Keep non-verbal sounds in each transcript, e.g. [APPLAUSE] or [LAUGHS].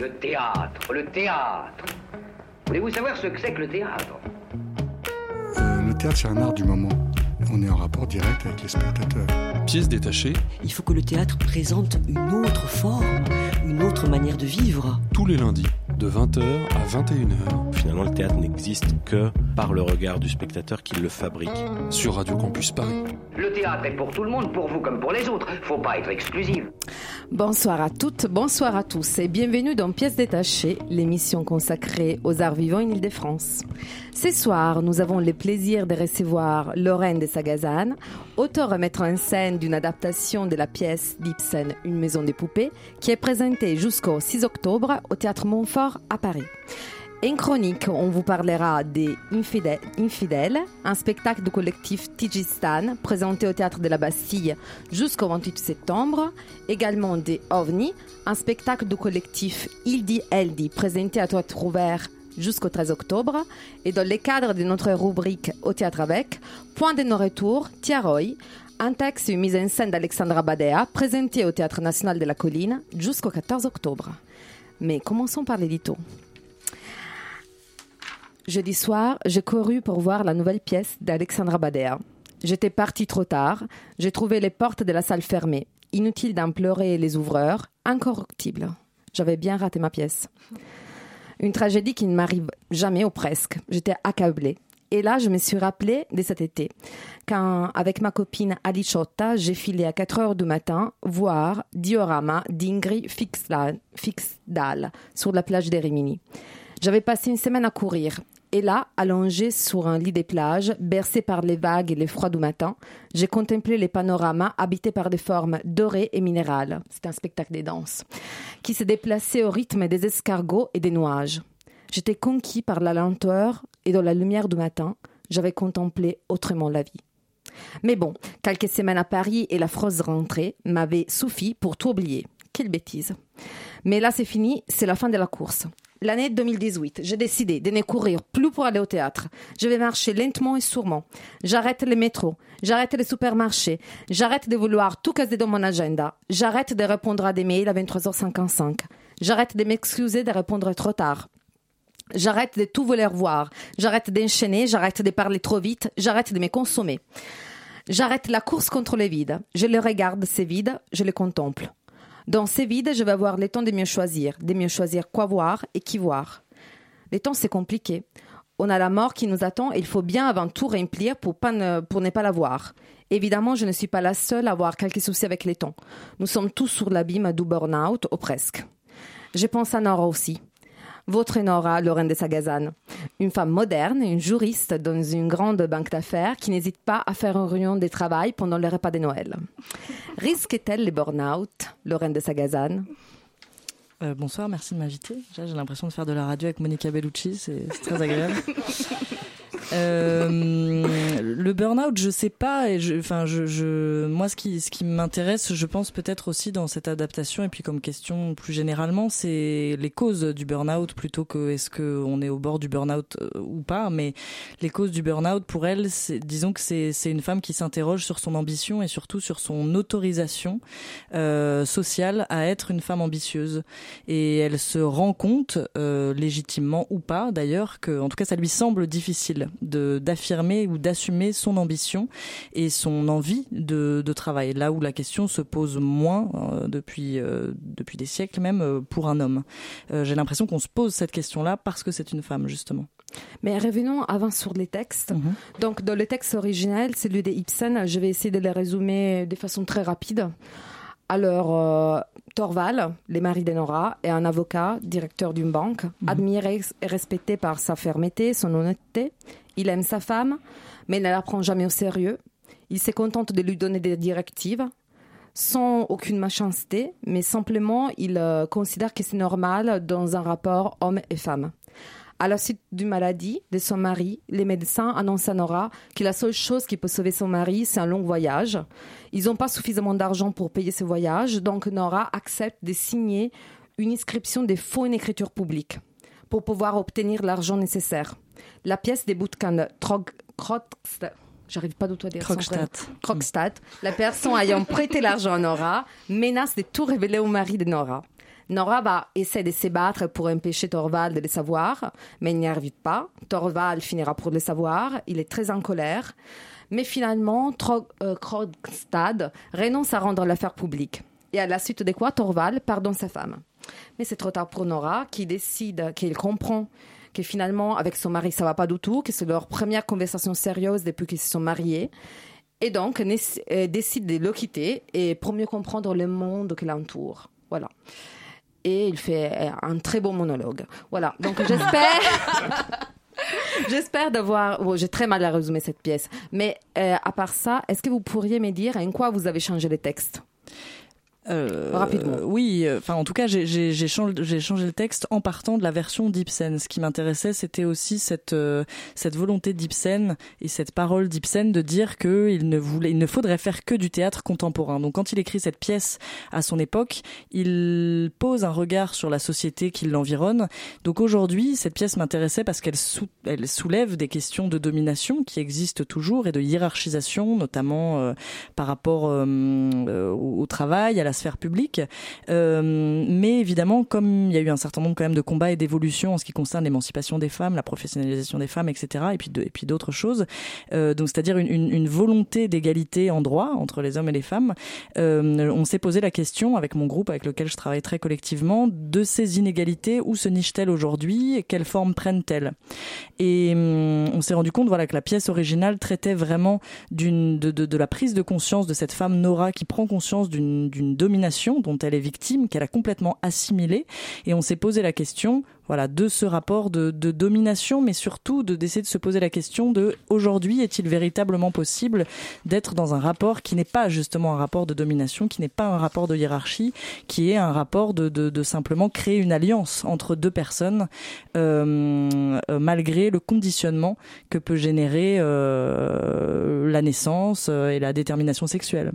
Le théâtre, le théâtre. Voulez-vous savoir ce que c'est que le théâtre? Euh, le théâtre, c'est un art du moment. On est en rapport direct avec les spectateurs. Pièce détachée, Il faut que le théâtre présente une autre forme, une autre manière de vivre. tous les lundis, de 20h à 21h, Finalement, le théâtre n'existe que par le regard du spectateur qui le fabrique. sur Radio Campus Paris. Le théâtre est pour tout le monde, pour vous comme pour les autres. Faut pas être exclusif. Bonsoir à toutes, bonsoir à tous et bienvenue dans Pièces détachées, l'émission consacrée aux arts vivants en Ile-de-France. Ce soir, nous avons le plaisir de recevoir Lorraine de Sagazan, auteure et metteur en scène d'une adaptation de la pièce d'Ibsen Une maison des poupées, qui est présentée jusqu'au 6 octobre au Théâtre Montfort à Paris. En chronique, on vous parlera des Infidè- Infidèles, un spectacle du collectif Tigistan présenté au théâtre de la Bastille jusqu'au 28 septembre. Également des OVNI, un spectacle du collectif Ildi Eldi présenté à théâtre ouvert jusqu'au 13 octobre. Et dans le cadre de notre rubrique Au théâtre avec, Point de nos retours, Tiaroy, un texte et une mise en scène d'Alexandra Badea présenté au Théâtre national de la colline jusqu'au 14 octobre. Mais commençons par l'édito. Jeudi soir, j'ai couru pour voir la nouvelle pièce d'Alexandra Badea. J'étais partie trop tard, j'ai trouvé les portes de la salle fermées. Inutile d'en pleurer les ouvreurs, incorruptible. J'avais bien raté ma pièce. Une tragédie qui ne m'arrive jamais ou presque. J'étais accablée. Et là, je me suis rappelé de cet été, quand, avec ma copine Ali Chotta, j'ai filé à 4 heures du matin voir Diorama d'Ingrid Fixdal sur la plage des Rimini. J'avais passé une semaine à courir. Et là, allongée sur un lit des plages, bercée par les vagues et les froids du matin, j'ai contemplé les panoramas habités par des formes dorées et minérales. C'est un spectacle des danses. Qui se déplaçaient au rythme des escargots et des nuages. J'étais conquis par la lenteur et dans la lumière du matin, j'avais contemplé autrement la vie. Mais bon, quelques semaines à Paris et la frosse rentrée m'avaient suffi pour tout oublier. Quelle bêtise. Mais là, c'est fini, c'est la fin de la course. L'année 2018, j'ai décidé de ne courir plus pour aller au théâtre. Je vais marcher lentement et sûrement. J'arrête les métros, j'arrête les supermarchés, j'arrête de vouloir tout caser dans mon agenda, j'arrête de répondre à des mails à 23h55, j'arrête de m'excuser de répondre trop tard. J'arrête de tout vouloir voir. J'arrête d'enchaîner, j'arrête de parler trop vite, j'arrête de me consommer. J'arrête la course contre le vide. Je le regarde, ces vides, je les contemple. Dans ces vides, je vais avoir le temps de mieux choisir, de mieux choisir quoi voir et qui voir. Le temps, c'est compliqué. On a la mort qui nous attend et il faut bien avant tout remplir pour, ne pas la voir. Évidemment, je ne suis pas la seule à avoir quelques soucis avec les temps. Nous sommes tous sur l'abîme du burn-out, ou presque. Je pense à Nora aussi. Votre Nora, Lorraine de Sagazan. Une femme moderne, une juriste dans une grande banque d'affaires qui n'hésite pas à faire une réunion de travail pendant le repas de Noël. Risque-t-elle les burn-out, Lorraine de Sagazan? Euh, bonsoir, merci de m'inviter. J'ai l'impression de faire de la radio avec Monica Bellucci, c'est très agréable. [LAUGHS] Euh, le burn-out, je sais pas. Et je, enfin, je, je, moi, ce qui, ce qui m'intéresse, je pense peut-être aussi dans cette adaptation, et puis comme question plus généralement, c'est les causes du burn-out plutôt que est-ce que on est au bord du burn-out euh, ou pas. Mais les causes du burn-out, pour elle, disons que c'est une femme qui s'interroge sur son ambition et surtout sur son autorisation euh, sociale à être une femme ambitieuse. Et elle se rend compte, euh, légitimement ou pas d'ailleurs, que en tout cas ça lui semble difficile d'affirmer ou d'assumer son ambition et son envie de, de travail. Là où la question se pose moins euh, depuis euh, depuis des siècles même euh, pour un homme. J'ai l'impression qu'on se pose cette question-là parce que c'est une femme justement. Mais revenons avant sur les textes. Donc, dans le texte original, celui de Ibsen, je vais essayer de les résumer de façon très rapide. Alors, euh, Torval, le mari de Nora, est un avocat, directeur d'une banque, admiré et respecté par sa fermeté, son honnêteté. Il aime sa femme, mais ne la prend jamais au sérieux. Il se contente de lui donner des directives, sans aucune méchanceté, mais simplement il euh, considère que c'est normal dans un rapport homme et femme. À la suite d'une maladie de son mari, les médecins annoncent à Nora que la seule chose qui peut sauver son mari, c'est un long voyage. Ils n'ont pas suffisamment d'argent pour payer ce voyage, donc Nora accepte de signer une inscription des faux en écriture publique pour pouvoir obtenir l'argent nécessaire. La pièce débute quand Trog... J'arrive pas du tout à dire. Krogstad, la personne ayant prêté l'argent à Nora, menace de tout révéler au mari de Nora. Nora va essayer de se battre pour empêcher Torvald de le savoir, mais il n'y arrive pas. Torvald finira pour le savoir. Il est très en colère. Mais finalement, euh, Krogstad renonce à rendre l'affaire publique. Et à la suite de quoi, Torvald pardonne sa femme. Mais c'est trop tard pour Nora, qui décide, qu'il comprend que finalement, avec son mari, ça va pas du tout, que c'est leur première conversation sérieuse depuis qu'ils se sont mariés. Et donc, euh, décide de le quitter et pour mieux comprendre le monde qui l'entoure. Voilà. Et il fait euh, un très beau monologue. Voilà. Donc, [LAUGHS] j'espère. [LAUGHS] J'espère d'avoir. Bon, j'ai très mal à résumer cette pièce. Mais euh, à part ça, est-ce que vous pourriez me dire en quoi vous avez changé les textes? Euh, Rapidement. Oui, euh, enfin en tout cas, j'ai changé, changé, le texte en partant de la version d'Ibsen. Ce qui m'intéressait, c'était aussi cette euh, cette volonté d'Ibsen et cette parole d'Ibsen de dire que il ne voulait, il ne faudrait faire que du théâtre contemporain. Donc quand il écrit cette pièce à son époque, il pose un regard sur la société qui l'environne. Donc aujourd'hui, cette pièce m'intéressait parce qu'elle sou elle soulève des questions de domination qui existent toujours et de hiérarchisation, notamment euh, par rapport au, au travail, à la sphère publique. Euh, mais évidemment, comme il y a eu un certain nombre quand même de combats et d'évolutions en ce qui concerne l'émancipation des femmes, la professionnalisation des femmes, etc. Et puis et puis d'autres choses. Euh, donc c'est-à-dire une, volonté d'égalité en droit entre les hommes et les femmes. Euh, on s'est posé la question avec mon groupe, avec lequel je travaille très collectivement, de ces inégalités où se nichent-elles aujourd'hui et quelle forme prennent-elles? Et hum, on s'est rendu compte, voilà, que la pièce originale traitait vraiment d'une de, de la prise de conscience de cette femme Nora qui prend conscience d'une domination dont elle est victime, qu'elle a complètement assimilée. Et on s'est posé la question, voilà, de ce rapport de, domination, mais surtout de d'essayer de se poser la question de aujourd'hui est-il véritablement possible d'être dans un rapport qui n'est pas justement un rapport de domination, qui n'est pas un rapport de hiérarchie, qui est un rapport de, de, simplement créer une alliance entre deux personnes euh, euh, malgré le conditionnement que peut générer euh, la naissance et la détermination sexuelle.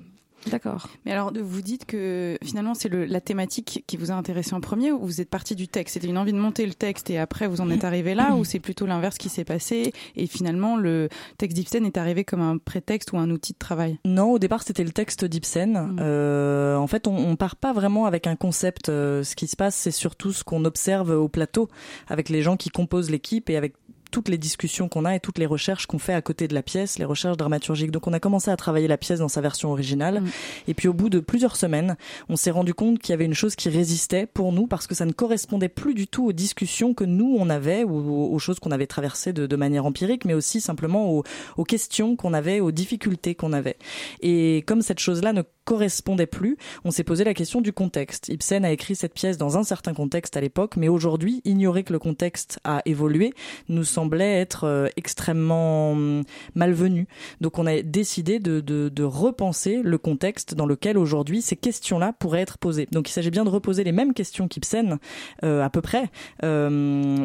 D'accord. Mais alors, vous dites que finalement, c'est la thématique qui vous a intéressé en premier ou vous êtes parti du texte? C'était une envie de monter le texte et après vous en êtes arrivé là ou c'est plutôt l'inverse qui s'est passé et finalement le texte d'Ibsen est arrivé comme un prétexte ou un outil de travail? Non, au départ c'était le texte d'Ibsen. Mm. Euh, en fait, on, on part pas vraiment avec un concept. Euh, ce qui se passe, c'est surtout ce qu'on observe au plateau avec les gens qui composent l'équipe et avec toutes les discussions qu'on a et toutes les recherches qu'on fait à côté de la pièce, les recherches dramaturgiques. Donc on a commencé à travailler la pièce dans sa version originale. Mm. Et puis au bout de plusieurs semaines, on s'est rendu compte qu'il y avait une chose qui résistait pour nous parce que ça ne correspondait plus du tout aux discussions que nous on avait ou aux choses qu'on avait traversées de, de, manière empirique, mais aussi simplement aux, aux questions qu'on avait, aux difficultés qu'on avait. Et comme cette chose-là ne correspondait plus, on s'est posé la question du contexte. Ibsen a écrit cette pièce dans un certain contexte à l'époque, mais aujourd'hui, ignorer que le contexte a évolué nous semblait être euh, extrêmement hum, malvenu. Donc on a décidé de, de, de repenser le contexte dans lequel aujourd'hui ces questions-là pourraient être posées. Donc il s'agit bien de reposer les mêmes questions qu'Ibsen, euh, à peu près, euh,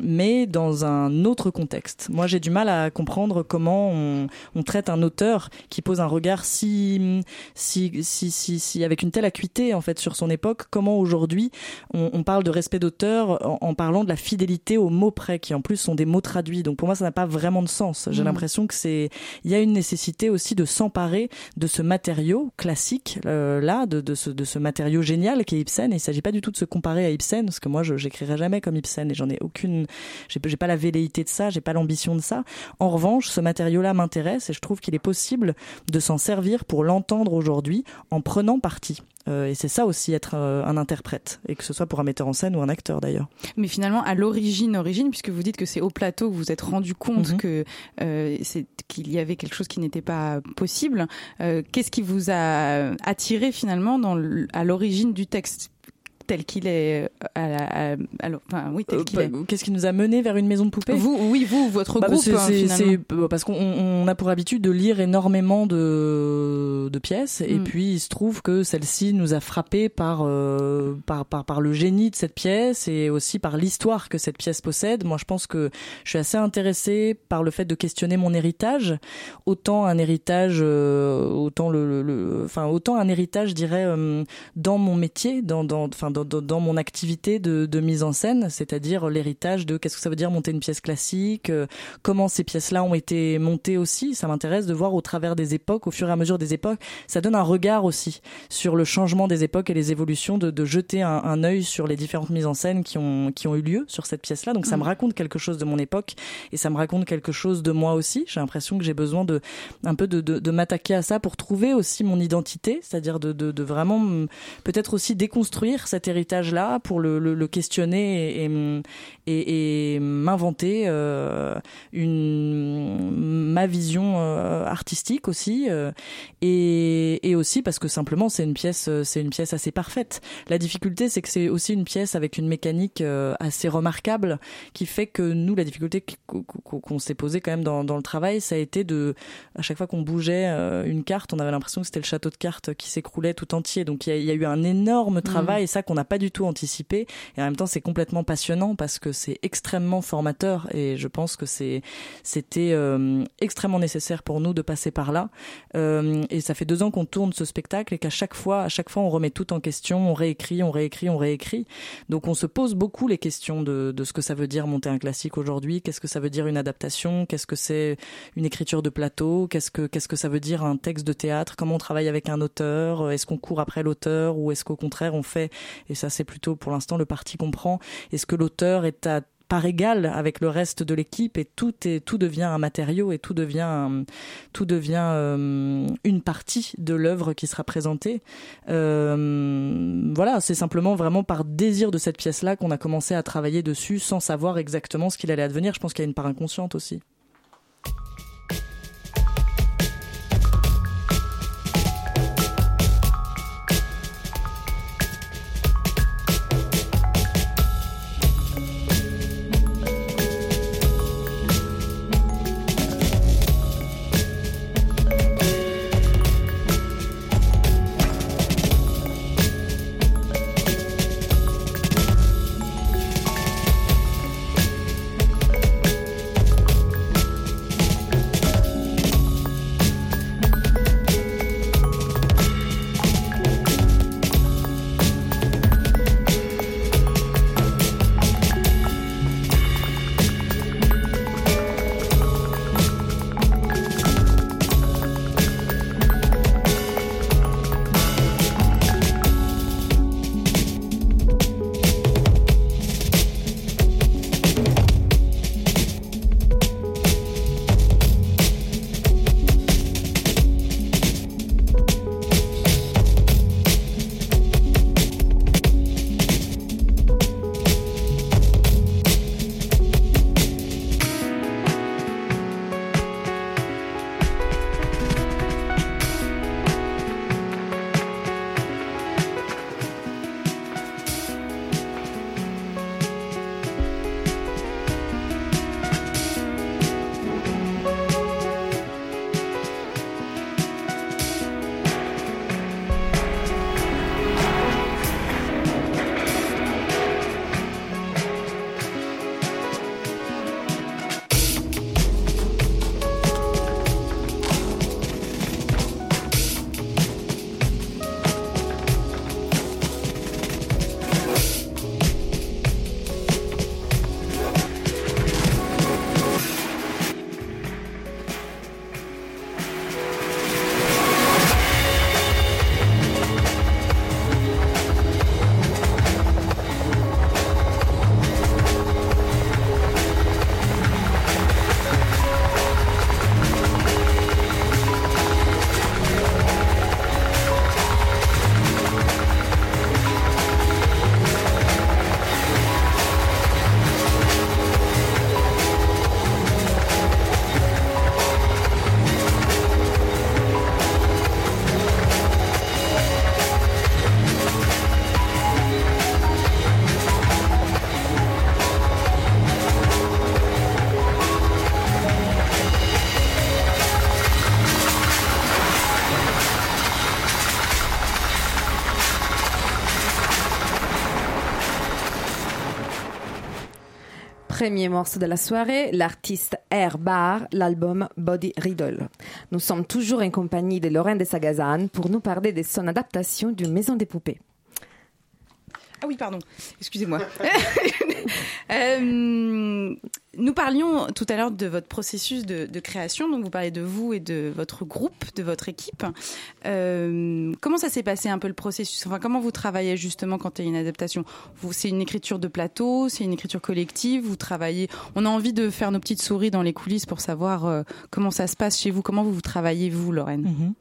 mais dans un autre contexte. Moi j'ai du mal à comprendre comment on, on traite un auteur qui pose un regard si, si, si si, si, avec une telle acuité en fait sur son époque, comment aujourd'hui on, on, parle de respect d'auteur en, en, parlant de la fidélité aux mots près, qui en plus sont des mots traduits. Donc pour moi, ça n'a pas vraiment de sens. J'ai mmh. l'impression que c'est, il y a une nécessité aussi de s'emparer de ce matériau classique euh, là, de, de, ce, de ce matériau génial qui est Ibsen. Et il s'agit pas du tout de se comparer à Ibsen, parce que moi, je j'écrirai jamais comme Ibsen et j'en ai aucune, j'ai pas la velléité de ça, j'ai pas l'ambition de ça. En revanche, ce matériau-là m'intéresse et je trouve qu'il est possible de s'en servir pour l'entendre aujourd'hui en prenant parti. Euh, et c'est ça aussi être euh, un interprète, et que ce soit pour un metteur en scène ou un acteur d'ailleurs. Mais finalement, à l'origine, origine, puisque vous dites que c'est au plateau que vous vous êtes rendu compte mhm. que euh, c'est qu'il y avait quelque chose qui n'était pas possible. Qu'est-ce qui vous a attiré finalement dans à l'origine du texte? Tel qu'il est euh, à, enfin oui tel qu'il euh, est. Qu'est-ce qui nous a mené vers une maison de poupée Vous, oui, vous, votre bah, groupe. Hein, parce qu'on a pour habitude de lire énormément de, de pièces et mm. puis il se trouve que celle-ci nous a frappé par, euh, par, par par le génie de cette pièce et aussi par l'histoire que cette pièce possède. Moi, je pense que je suis assez intéressée par le fait de questionner mon héritage, autant un héritage, autant le, le, enfin autant un héritage, je dirais, dans mon métier, dans, dans, enfin dans, dans, mon activité de, de mise en scène, c'est-à-dire l'héritage de qu'est-ce que ça veut dire monter une pièce classique, euh, comment ces pièces-là ont été montées aussi. Ça m'intéresse de voir au travers des époques, au fur et à mesure des époques. Ça donne un regard aussi sur le changement des époques et les évolutions, de, de jeter un, un œil sur les différentes mises en scène qui ont, qui ont eu lieu sur cette pièce-là. Donc ça me mm. raconte quelque chose de mon époque et ça me raconte quelque chose de moi aussi. J'ai l'impression que j'ai besoin de un peu de, de, de m'attaquer à ça pour trouver aussi mon identité, c'est-à-dire de, de, de vraiment peut-être aussi déconstruire cet héritage-là pour le, le, le questionner et, et, et m'inventer euh, une ma vision euh, artistique aussi euh, et, et aussi parce que simplement c'est une pièce c'est une pièce assez parfaite. La difficulté c'est que c'est aussi une pièce avec une mécanique assez remarquable qui fait que nous la difficulté qu'on s'est posée quand même dans, dans le travail ça a été de à chaque fois qu'on bougeait une carte on avait l'impression que c'était le château de cartes qui s'écroulait tout entier donc il y a, y a, eu un énorme mmh. travail mmh. et ça qu'on n'a pas du tout anticipé. Et en même temps c'est complètement passionnant parce que c'est extrêmement formateur et je pense que c'est c'était euh, extrêmement nécessaire pour nous de passer par là. Euh, et ça fait deux ans qu'on tourne ce spectacle et qu'à chaque fois à chaque fois on remet tout en question on réécrit on réécrit on réécrit. Donc on se pose beaucoup les questions de, de ce que ça veut dire monter un classique aujourd'hui. Qu'est-ce que ça veut dire une adaptation? Qu'est-ce que c'est une écriture de plateau? Qu'est-ce que qu'est-ce que ça veut dire un texte de théâtre? Comment on travaille avec un auteur? Est-ce qu'on court après l'auteur? Ou est-ce qu'au contraire on fait et ça c'est plutôt pour l'instant le parti qu'on prend est-ce que l'auteur est à par égal avec le reste de l'équipe et tout est tout devient un matériau et tout devient tout devient euh, une partie de l'œuvre qui sera présentée? Euh, voilà, c'est simplement vraiment par désir de cette pièce-là qu'on a commencé à travailler dessus sans savoir exactement ce qu'il allait advenir. Je pense qu'il y a une part inconsciente aussi. Premier morceau de la soirée, l'artiste Air Bar, l'album Body Riddle. Nous sommes toujours en compagnie de Lorraine de Sagazan pour nous parler de son adaptation du Maison des Poupées. Ah oui, pardon. Excusez-moi. [LAUGHS] [LAUGHS] euh, nous parlions tout à l'heure de votre processus de, création, donc vous parlez de vous et de votre groupe, de votre équipe. Euh, comment ça s'est passé un peu le processus? Enfin, comment vous travaillez justement quand il y a une adaptation? C'est une écriture de plateau, c'est une écriture collective. Vous travaillez. On a envie de faire nos petites souris dans les coulisses pour savoir euh, comment ça se passe chez vous. Comment vous vous travaillez vous, Lorraine? Mm-hmm.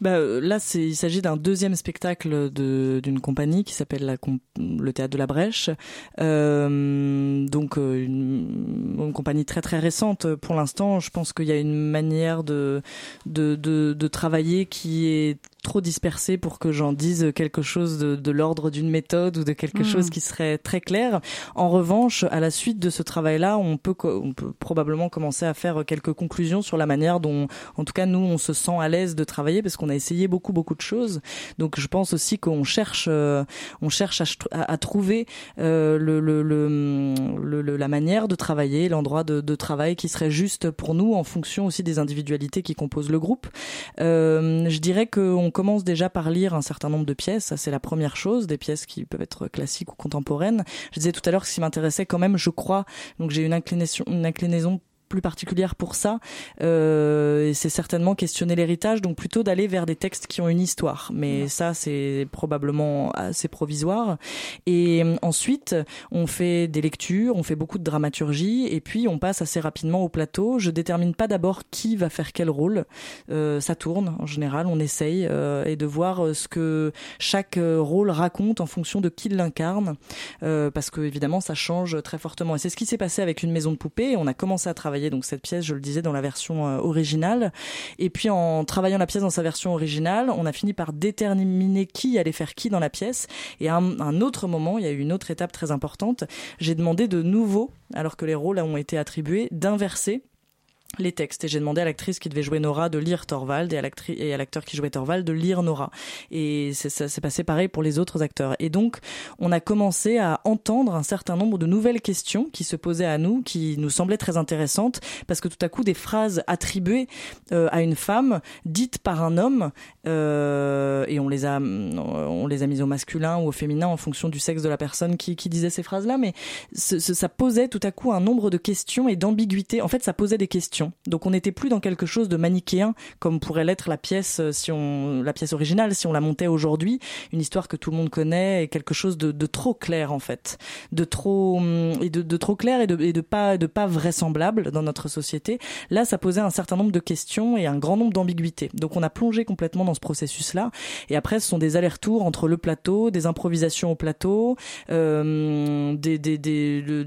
bah, euh, Là, il s'agit d'un deuxième spectacle d'une compagnie qui s'appelle le Théâtre de la Brèche. Donc une une compagnie très très récente pour l'instant. Je pense qu'il y a une manière de, de, de, de travailler qui est trop dispersé pour que j'en dise quelque chose de, de l'ordre d'une méthode ou de quelque hmm. chose qui serait très clair. En revanche, à la suite de ce travail-là, on peut, on peut probablement commencer à faire quelques conclusions sur la manière dont, en tout cas, nous, on se sent à l'aise de travailler parce qu'on a essayé beaucoup, beaucoup de choses. Donc, je pense aussi qu'on cherche, euh, on cherche à, à, trouver euh, le, le, le, la manière de travailler, l'endroit de, de, travail qui serait juste pour nous en fonction aussi des individualités qui composent le groupe. Euh, je dirais qu'on commence déjà par lire un certain nombre de pièces, ça c'est la première chose, des pièces qui peuvent être classiques ou contemporaines. Je disais tout à l'heure que ce qui m'intéressait quand même, je crois, donc j'ai une inclination, une inclinaison plus particulière pour ça. Euh, c'est certainement questionner l'héritage, donc plutôt d'aller vers des textes qui ont une histoire. Mais ça, c'est probablement assez provisoire. Et euh, ensuite, on fait des lectures, on fait beaucoup de dramaturgie, et puis on passe assez rapidement au plateau. Je détermine pas d'abord qui va faire quel rôle. Euh, ça tourne en général, on essaye euh, et de voir ce que chaque rôle raconte en fonction de qui l'incarne, parce que évidemment ça change très fortement. Et c'est ce qui s'est passé avec une maison de poupée. On a commencé à travailler donc cette pièce, je le disais, dans la version euh, originale. Et puis en travaillant la pièce dans sa version originale, on a fini par déterminer qui allait faire qui dans la pièce. Et à un, autre moment, il y a eu une autre étape très importante. J'ai demandé de nouveau, alors que les rôles ont été attribués, d'inverser les textes. Et j'ai demandé à l'actrice qui devait jouer Nora de lire Thorvald et à l'acteur qui jouait Thorvald de lire Nora. Et ça s'est passé pareil pour les autres acteurs. Et donc on a commencé à entendre un certain nombre de nouvelles questions qui se posaient à nous qui nous semblaient très intéressantes parce que tout à coup des phrases attribuées euh, à une femme dites par un homme euh, et on les a on les a mises au masculin ou au féminin en fonction du sexe de la personne qui, disait ces phrases là mais ça posait tout à coup un nombre de questions et d'ambiguïté en fait ça posait des questions donc on n'était plus dans quelque chose de manichéen comme pourrait l'être la pièce euh, si on la pièce originale si on la montait aujourd'hui, une histoire que tout le monde connaît et quelque chose de, trop clair en fait, de trop hum, et de, trop clair et de, pas de pas vraisemblable dans notre société. Là, ça posait un certain nombre de questions et un grand nombre d'ambiguïtés. Donc on a plongé complètement dans ce processus-là. Et après, ce sont des allers-retours entre le plateau, des improvisations au plateau, euh,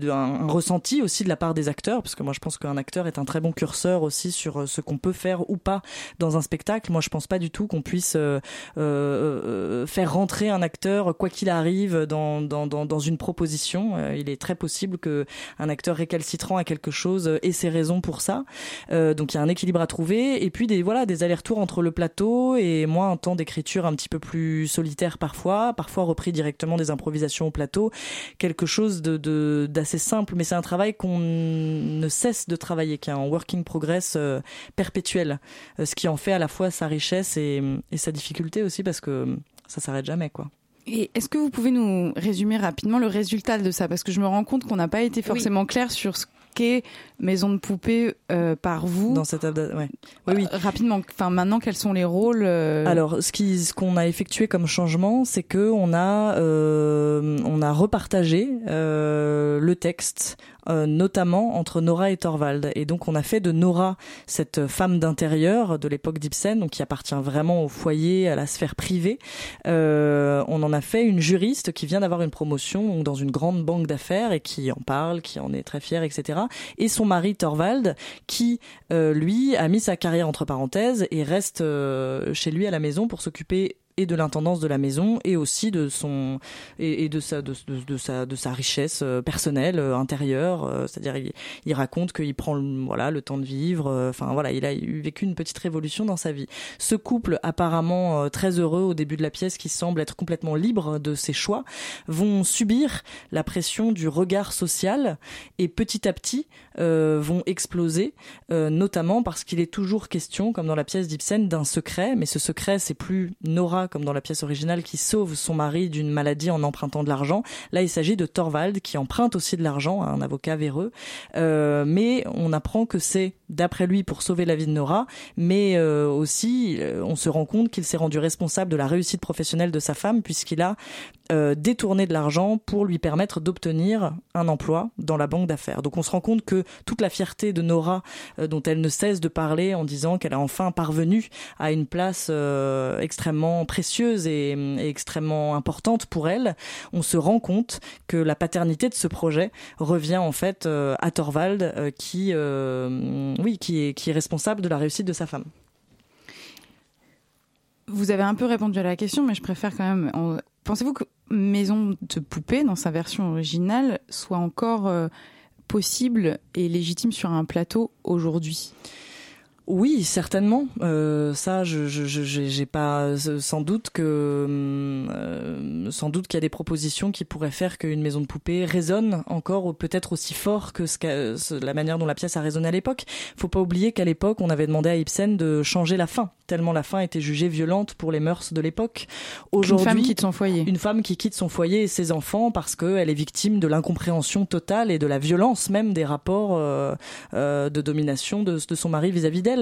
un, ressenti aussi de la part des acteurs, parce que moi je pense qu'un acteur est un très bon curseur aussi sur euh, ce qu'on peut faire ou pas dans un spectacle. Moi, je pense pas du tout qu'on puisse euh, euh, faire rentrer un acteur quoi qu'il arrive dans, dans, dans, une proposition. il est très possible que un acteur récalcitrant à quelque chose ait ses raisons pour ça. donc il y a un équilibre à trouver et puis des voilà des allers-retours entre le plateau et moi un temps d'écriture un petit peu plus solitaire parfois, parfois repris directement des improvisations au plateau, quelque chose de d'assez simple mais c'est un travail qu'on ne cesse de travailler qui est working progress euh, perpétuel, euh, ce qui en fait à la fois sa richesse et, et sa difficulté aussi parce que ça s'arrête jamais quoi. Et est-ce que vous pouvez nous résumer rapidement le résultat de ça? Parce que je me rends compte qu'on n'a pas été forcément oui. clair sur ce qu'est Maison de poupée euh, par vous. Dans cette ouais. Oui, oui. Euh, rapidement. Enfin, maintenant, quels sont les rôles euh... Alors, ce qui, ce qu'on a effectué comme changement, c'est que on a, euh, on a repartagé euh, le texte euh, notamment entre Nora et Thorvald. Et donc on a fait de Nora cette femme d'intérieur de l'époque d'Ibsen, donc qui appartient vraiment au foyer, à la sphère privée. Euh, on en a fait une juriste qui vient d'avoir une promotion dans une grande banque d'affaires et qui en parle, qui en est très fière, etc. Et son mari Thorvald, qui euh, lui a mis sa carrière entre parenthèses et reste chez lui à la maison pour s'occuper et de l'intendance de la maison et aussi de son et, de sa de, sa de sa richesse euh, personnelle euh, intérieure euh, c'est-à-dire il, il, raconte qu'il prend voilà le temps de vivre enfin voilà il a vécu une petite révolution dans sa vie. Ce couple apparemment très heureux au début de la pièce qui semble être complètement libre de ses choix vont subir la pression du regard social et petit à petit vont exploser notamment parce qu'il est toujours question comme dans la pièce d'Ibsen d'un secret mais ce secret c'est plus Nora Comme dans la pièce originale, qui sauve son mari d'une maladie en empruntant de l'argent. Là, il s'agit de Thorvald qui emprunte aussi de l'argent à un avocat véreux. Euh, mais on apprend que c'est, d'après lui, pour sauver la vie de Nora, mais euh, aussi, euh, on se rend compte qu'il s'est rendu responsable de la réussite professionnelle de sa femme, puisqu'il a détourner de l'argent pour lui permettre d'obtenir un emploi dans la banque d'affaires. Donc on se rend compte que toute la fierté de Nora, dont elle ne cesse de parler en disant qu'elle a enfin parvenu à une place euh, extrêmement précieuse et, et, extrêmement importante pour elle, on se rend compte que la paternité de ce projet revient en fait à Thorvald, qui, oui, qui est, qui est responsable de la réussite de sa femme. Vous avez un peu répondu à la question, mais je préfère quand même. Pensez-vous que Maison de poupée, dans sa version originale, soit encore euh, possible et légitime sur un plateau aujourd'hui? Oui, certainement. Euh, ça, je j'ai pas euh, sans doute que euh, sans doute qu'il y a des propositions qui pourraient faire qu'une maison de poupée résonne encore peut-être aussi fort que ce la manière dont la pièce a résonné à l'époque. Faut pas oublier qu'à l'époque, on avait demandé à Ibsen de changer la fin, tellement la fin était jugée violente pour les mœurs de l'époque. Aujourd'hui, une femme quitte son foyer. Une femme qui quitte son foyer et ses enfants parce qu'elle est victime de l'incompréhension totale et de la violence même des rapports euh, euh, de domination de, de son mari vis-à-vis d'elle.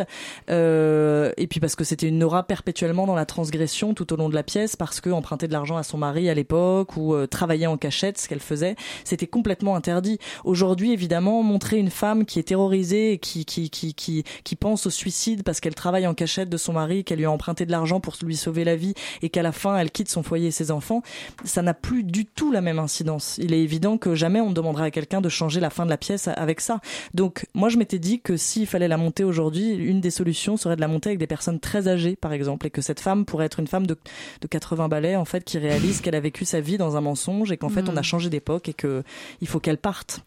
Euh, et puis parce que c'était une Nora perpétuellement dans la transgression tout au long de la pièce, parce que emprunter de l'argent à son mari à l'époque ou euh, travailler en cachette, ce qu'elle faisait, c'était complètement interdit. Aujourd'hui, évidemment, montrer une femme qui est terrorisée, qui qui qui qui, pense au suicide parce qu'elle travaille en cachette de son mari, qu'elle lui a emprunté de l'argent pour lui sauver la vie et qu'à la fin elle quitte son foyer et ses enfants, ça n'a plus du tout la même incidence. Il est évident que jamais on demandera à quelqu'un de changer la fin de la pièce avec ça. Donc moi je m'étais dit que s'il fallait la monter aujourd'hui, une des solutions serait de la monter avec des personnes très âgées, par exemple, et que cette femme pourrait être une femme de, de 80 balais, en fait, qui réalise qu'elle a vécu sa vie dans un mensonge et qu'en fait, on a mm. changé d'époque et que il faut qu'elle parte.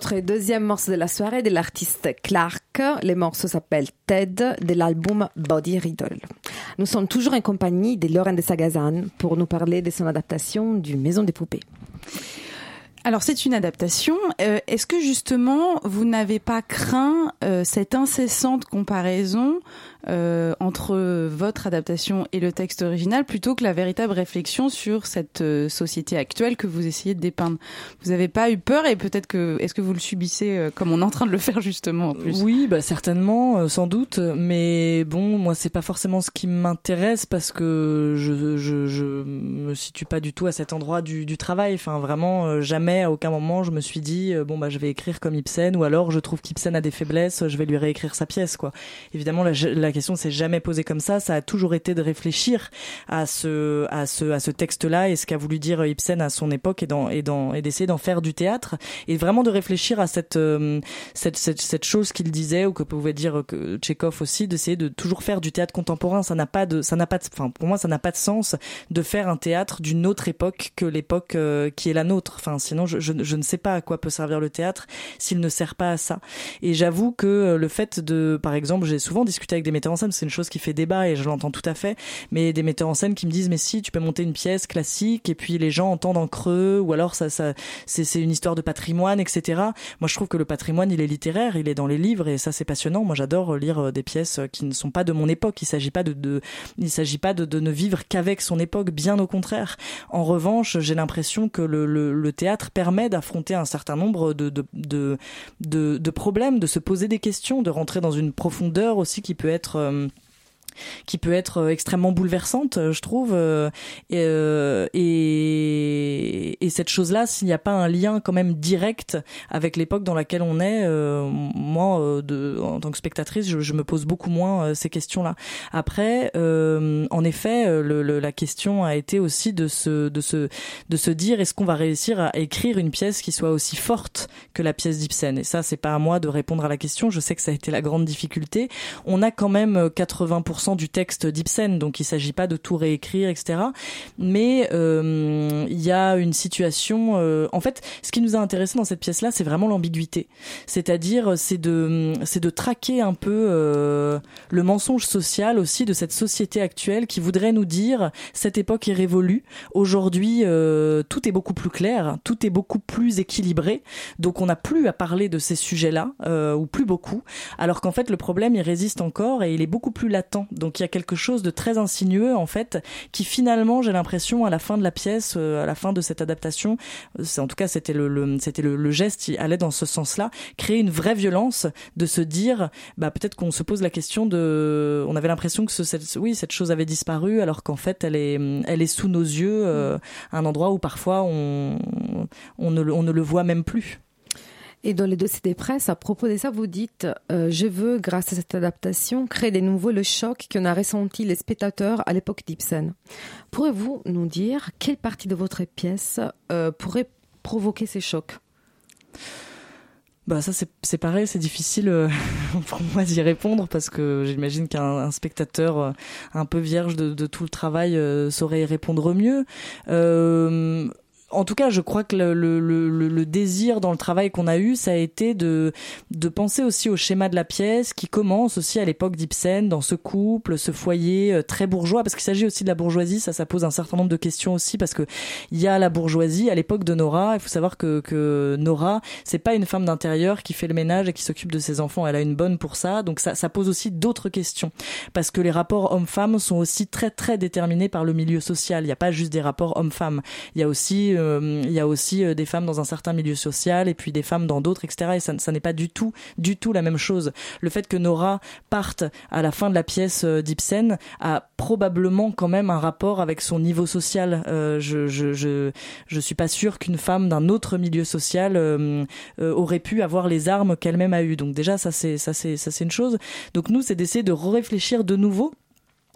Notre deuxième morceau de la soirée de l'artiste Clark. Le morceau s'appelle Ted de l'album Body Riddle. Nous sommes toujours en compagnie de Lauren de Sagazan pour nous parler de son adaptation du Maison des poupées. Alors c'est une adaptation. Euh, Est-ce que justement vous n'avez pas craint euh, cette incessante comparaison euh, entre votre adaptation et le texte original plutôt que la véritable réflexion sur cette euh, société actuelle que vous essayez de dépeindre Vous n'avez pas eu peur et peut-être que est-ce que vous le subissez euh, comme on est en train de le [LAUGHS] faire justement en plus? Oui, bah certainement, euh, sans doute. Mais bon, moi c'est pas forcément ce qui m'intéresse parce que je, je je me situe pas du tout à cet endroit du, du travail. Enfin vraiment, jamais à aucun moment je me suis dit bon bah je vais écrire comme Ibsen ou alors je trouve qu'Ibsen a des faiblesses, je vais lui réécrire sa pièce quoi. Évidemment la question s'est jamais posée comme ça. Ça a toujours été de réfléchir à ce à ce à ce texte-là et ce qu'a voulu dire Ibsen à son époque et dans et dans et d'essayer d'en faire du théâtre et vraiment de réfléchir à cette euh, cette, cette chose qu'il disait ou que pouvait dire que Tchekhov aussi d'essayer de toujours faire du théâtre contemporain. Ça n'a pas de ça n'a pas de enfin pour moi ça n'a pas de sens de faire un théâtre d'une autre époque que l'époque euh, qui est la nôtre. Enfin sinon je, je ne sais pas à quoi peut servir le théâtre s'il ne sert pas à ça. Et j'avoue que euh, le fait de par exemple j'ai souvent discuté avec des metteurs en scène c'est une chose qui fait débat et je l'entends tout à fait, mais des metteurs en scène qui me disent mais si tu peux monter une pièce classique et puis les gens entendent en creux ou alors ça, ça c'est une histoire de patrimoine etc. Moi je trouve que le patrimoine il est littéraire, il est dans les livres et ça c'est passionnant. Moi j'adore lire euh, des pièces qui ne sont pas de mon époque. Il s'agit pas de, de il s'agit pas de, de ne vivre qu'avec son époque, bien au contraire. En revanche j'ai l'impression que le, le, le théâtre permet d'affronter un certain nombre de, de de de problèmes, de se poser des questions, de rentrer dans une profondeur aussi qui peut être euh, qui peut être euh, extrêmement bouleversante, euh, je trouve. Euh, et, et, cette chose-là, s'il n'y a pas un lien quand même direct avec l'époque dans laquelle on est, moi, de, en tant que spectatrice, je, je me pose beaucoup moins ces questions-là. Après, euh, en effet, le, le, la question a été aussi de se, de se, de se dire est-ce qu'on va réussir à écrire une pièce qui soit aussi forte que la pièce d'Ibsen? Et ça, c'est pas à moi de répondre à la question. Je sais que ça a été la grande difficulté. On a quand même 80 du texte d'Ibsen, donc il ne s'agit pas de tout réécrire, etc. Mais euh, il y a une situation. Euh, en fait, ce qui nous a intéressé dans cette pièce-là, c'est vraiment l'ambiguïté. C'est-à-dire, c'est de, c'est de traquer un peu euh, le mensonge social aussi de cette société actuelle qui voudrait nous dire cette époque est révolue. Aujourd'hui, tout est beaucoup plus clair, tout est beaucoup plus équilibré. Donc on n'a plus à parler de ces sujets-là, ou plus beaucoup. Alors qu'en fait, le problème, il résiste encore et il est beaucoup plus latent donc, il y a quelque chose de très insinueux, en fait, qui finalement, j'ai l'impression, à la fin de la pièce, euh, à la fin de cette adaptation, euh, c'est en tout cas, c'était le, le c'était le, le geste qui allait dans ce sens-là, créer une vraie violence de se dire, bah peut-être qu'on se pose la question de, on avait l'impression que ce, cette, oui, cette chose avait disparu, alors qu'en fait, elle est, elle est sous nos yeux, euh, à un endroit où parfois on, on ne, le- on ne le voit même plus. Et dans les dossiers des presses, à propos de ça, vous dites euh, Je veux, grâce à cette adaptation, créer de nouveau le choc qu'on a ressenti les spectateurs à l'époque d'Ibsen. Pourrez-vous nous dire quelle partie de votre pièce euh, pourrait provoquer ces chocs? Bah ça c'est pareil, c'est difficile euh, [LAUGHS] pour moi d'y répondre parce que j'imagine qu'un un spectateur un peu vierge de, tout le travail saurait y répondre mieux. Euh, en tout cas, je crois que le, le, le, le désir dans le travail qu'on a eu, ça a été de, de penser aussi au schéma de la pièce qui commence aussi à l'époque d'Ibsen, dans ce couple, ce foyer euh, très bourgeois, parce qu'il s'agit aussi de la bourgeoisie, ça, ça pose un certain nombre de questions aussi, parce que il y a la bourgeoisie à l'époque de Nora. Il faut savoir que, que Nora, c'est pas une femme d'intérieur qui fait le ménage et qui s'occupe de ses enfants. Elle a une bonne pour ça, donc ça, ça pose aussi d'autres questions, parce que les rapports hommes-femmes sont aussi très très déterminés par le milieu social. Il n'y a pas juste des rapports hommes-femmes. Il y a aussi euh, il y a aussi euh, des femmes dans un certain milieu social et puis des femmes dans d'autres, etc. Et ça, n'est pas du tout, du tout la même chose. Le fait que Nora parte à la fin de la pièce euh, d'Ibsen a probablement quand même un rapport avec son niveau social. Euh, je, je, je, je suis pas sûre qu'une femme d'un autre milieu social euh, euh, aurait pu avoir les armes qu'elle-même a eues. Donc déjà, ça c'est ça c'est ça c'est une chose. Donc nous, c'est d'essayer de réfléchir de nouveau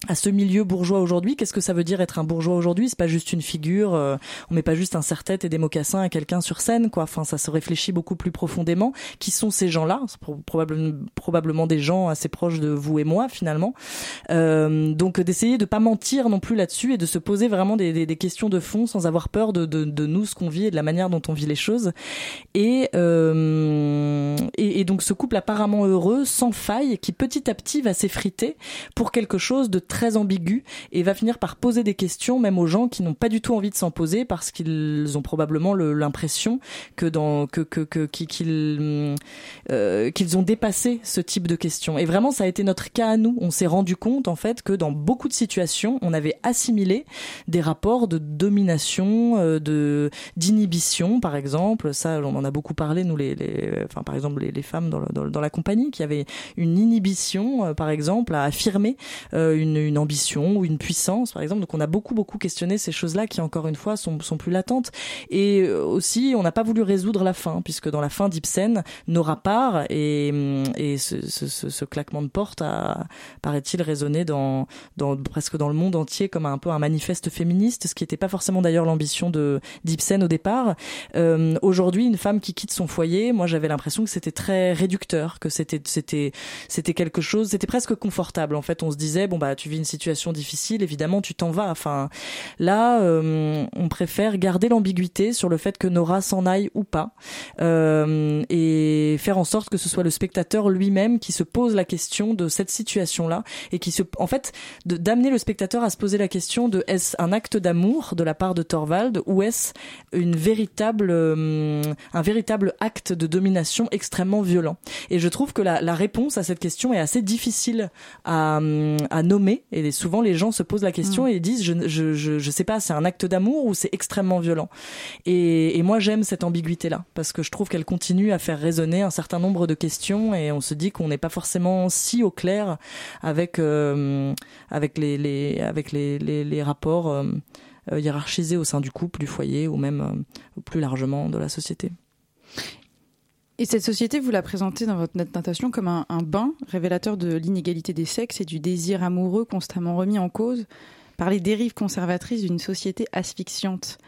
à ce milieu bourgeois aujourd'hui. Qu'est-ce que ça veut dire être un bourgeois aujourd'hui? C'est pas juste une figure. Euh, on met pas juste un serre-tête et des mocassins à quelqu'un sur scène, quoi. Enfin, ça se réfléchit beaucoup plus profondément. Qui sont ces gens-là? Probablement, probablement des gens assez proches de vous et moi, finalement. Euh, donc, d'essayer de pas mentir non plus là-dessus et de se poser vraiment des, des, des, questions de fond sans avoir peur de, de, de nous, ce qu'on vit et de la manière dont on vit les choses. Et, euh, et, donc, ce couple apparemment heureux, sans faille, qui petit à petit va s'effriter pour quelque chose de très ambigu et va finir par poser des questions même aux gens qui n'ont pas du tout envie de s'en poser parce qu'ils ont probablement l'impression que dans que que qu'ils euh, qu'ils ont dépassé ce type de questions. Et vraiment, ça a été notre cas à nous. On s'est rendu compte en fait que dans beaucoup de situations, on avait assimilé des rapports de domination, euh, de d'inhibition, par exemple. Ça, on en a beaucoup parlé nous les, enfin par exemple les, femmes dans, dans, dans, la compagnie qui avaient une inhibition, euh, par exemple, à affirmer une une ambition ou une puissance, par exemple. Donc on a beaucoup beaucoup questionné ces choses-là qui encore une fois sont, sont plus latentes. Et euh, aussi, on n'a pas voulu résoudre la fin, puisque dans la fin d'Ibsen, Nora part et, mm, et ce, ce, ce, claquement de porte a, paraît-il, résonné dans, dans presque dans le monde entier comme un peu un manifeste féministe, ce qui n'était pas forcément d'ailleurs l'ambition de d'Ibsen au départ. Euh, Aujourd'hui, une femme qui quitte son foyer, moi j'avais l'impression que c'était très réducteur, que c'était c'était c'était quelque chose, c'était presque confortable. En fait, on se disait bon bah tu vis une situation difficile, évidemment, tu t'en vas. Enfin, là, euh, on préfère garder l'ambiguïté sur le fait que Nora s'en aille ou pas, euh, et faire en sorte que ce soit le spectateur lui-même qui se pose la question de cette situation-là et qui se, en fait, d'amener le spectateur à se poser la question de est-ce un acte d'amour de la part de Thorvald ou est-ce une véritable, euh, un véritable acte de domination extrêmement violent? Et je trouve que la, réponse à cette question est assez difficile à nommer et souvent les gens se posent la question mm. et disent je, je, je, je sais pas c'est un acte d'amour ou c'est extrêmement violent et, et moi j'aime cette ambiguïté là parce que je trouve qu'elle continue à faire résonner un certain nombre de questions et on se dit qu'on n'est pas forcément si au clair avec euh, avec les, les avec les, les, les rapports euh, hiérarchisés au sein du couple du foyer ou même euh, plus largement de la société et cette société, vous la présentez dans votre natation comme un, un bain révélateur de l'inégalité des sexes et du désir amoureux constamment remis en cause par les dérives conservatrices d'une société asphyxiante.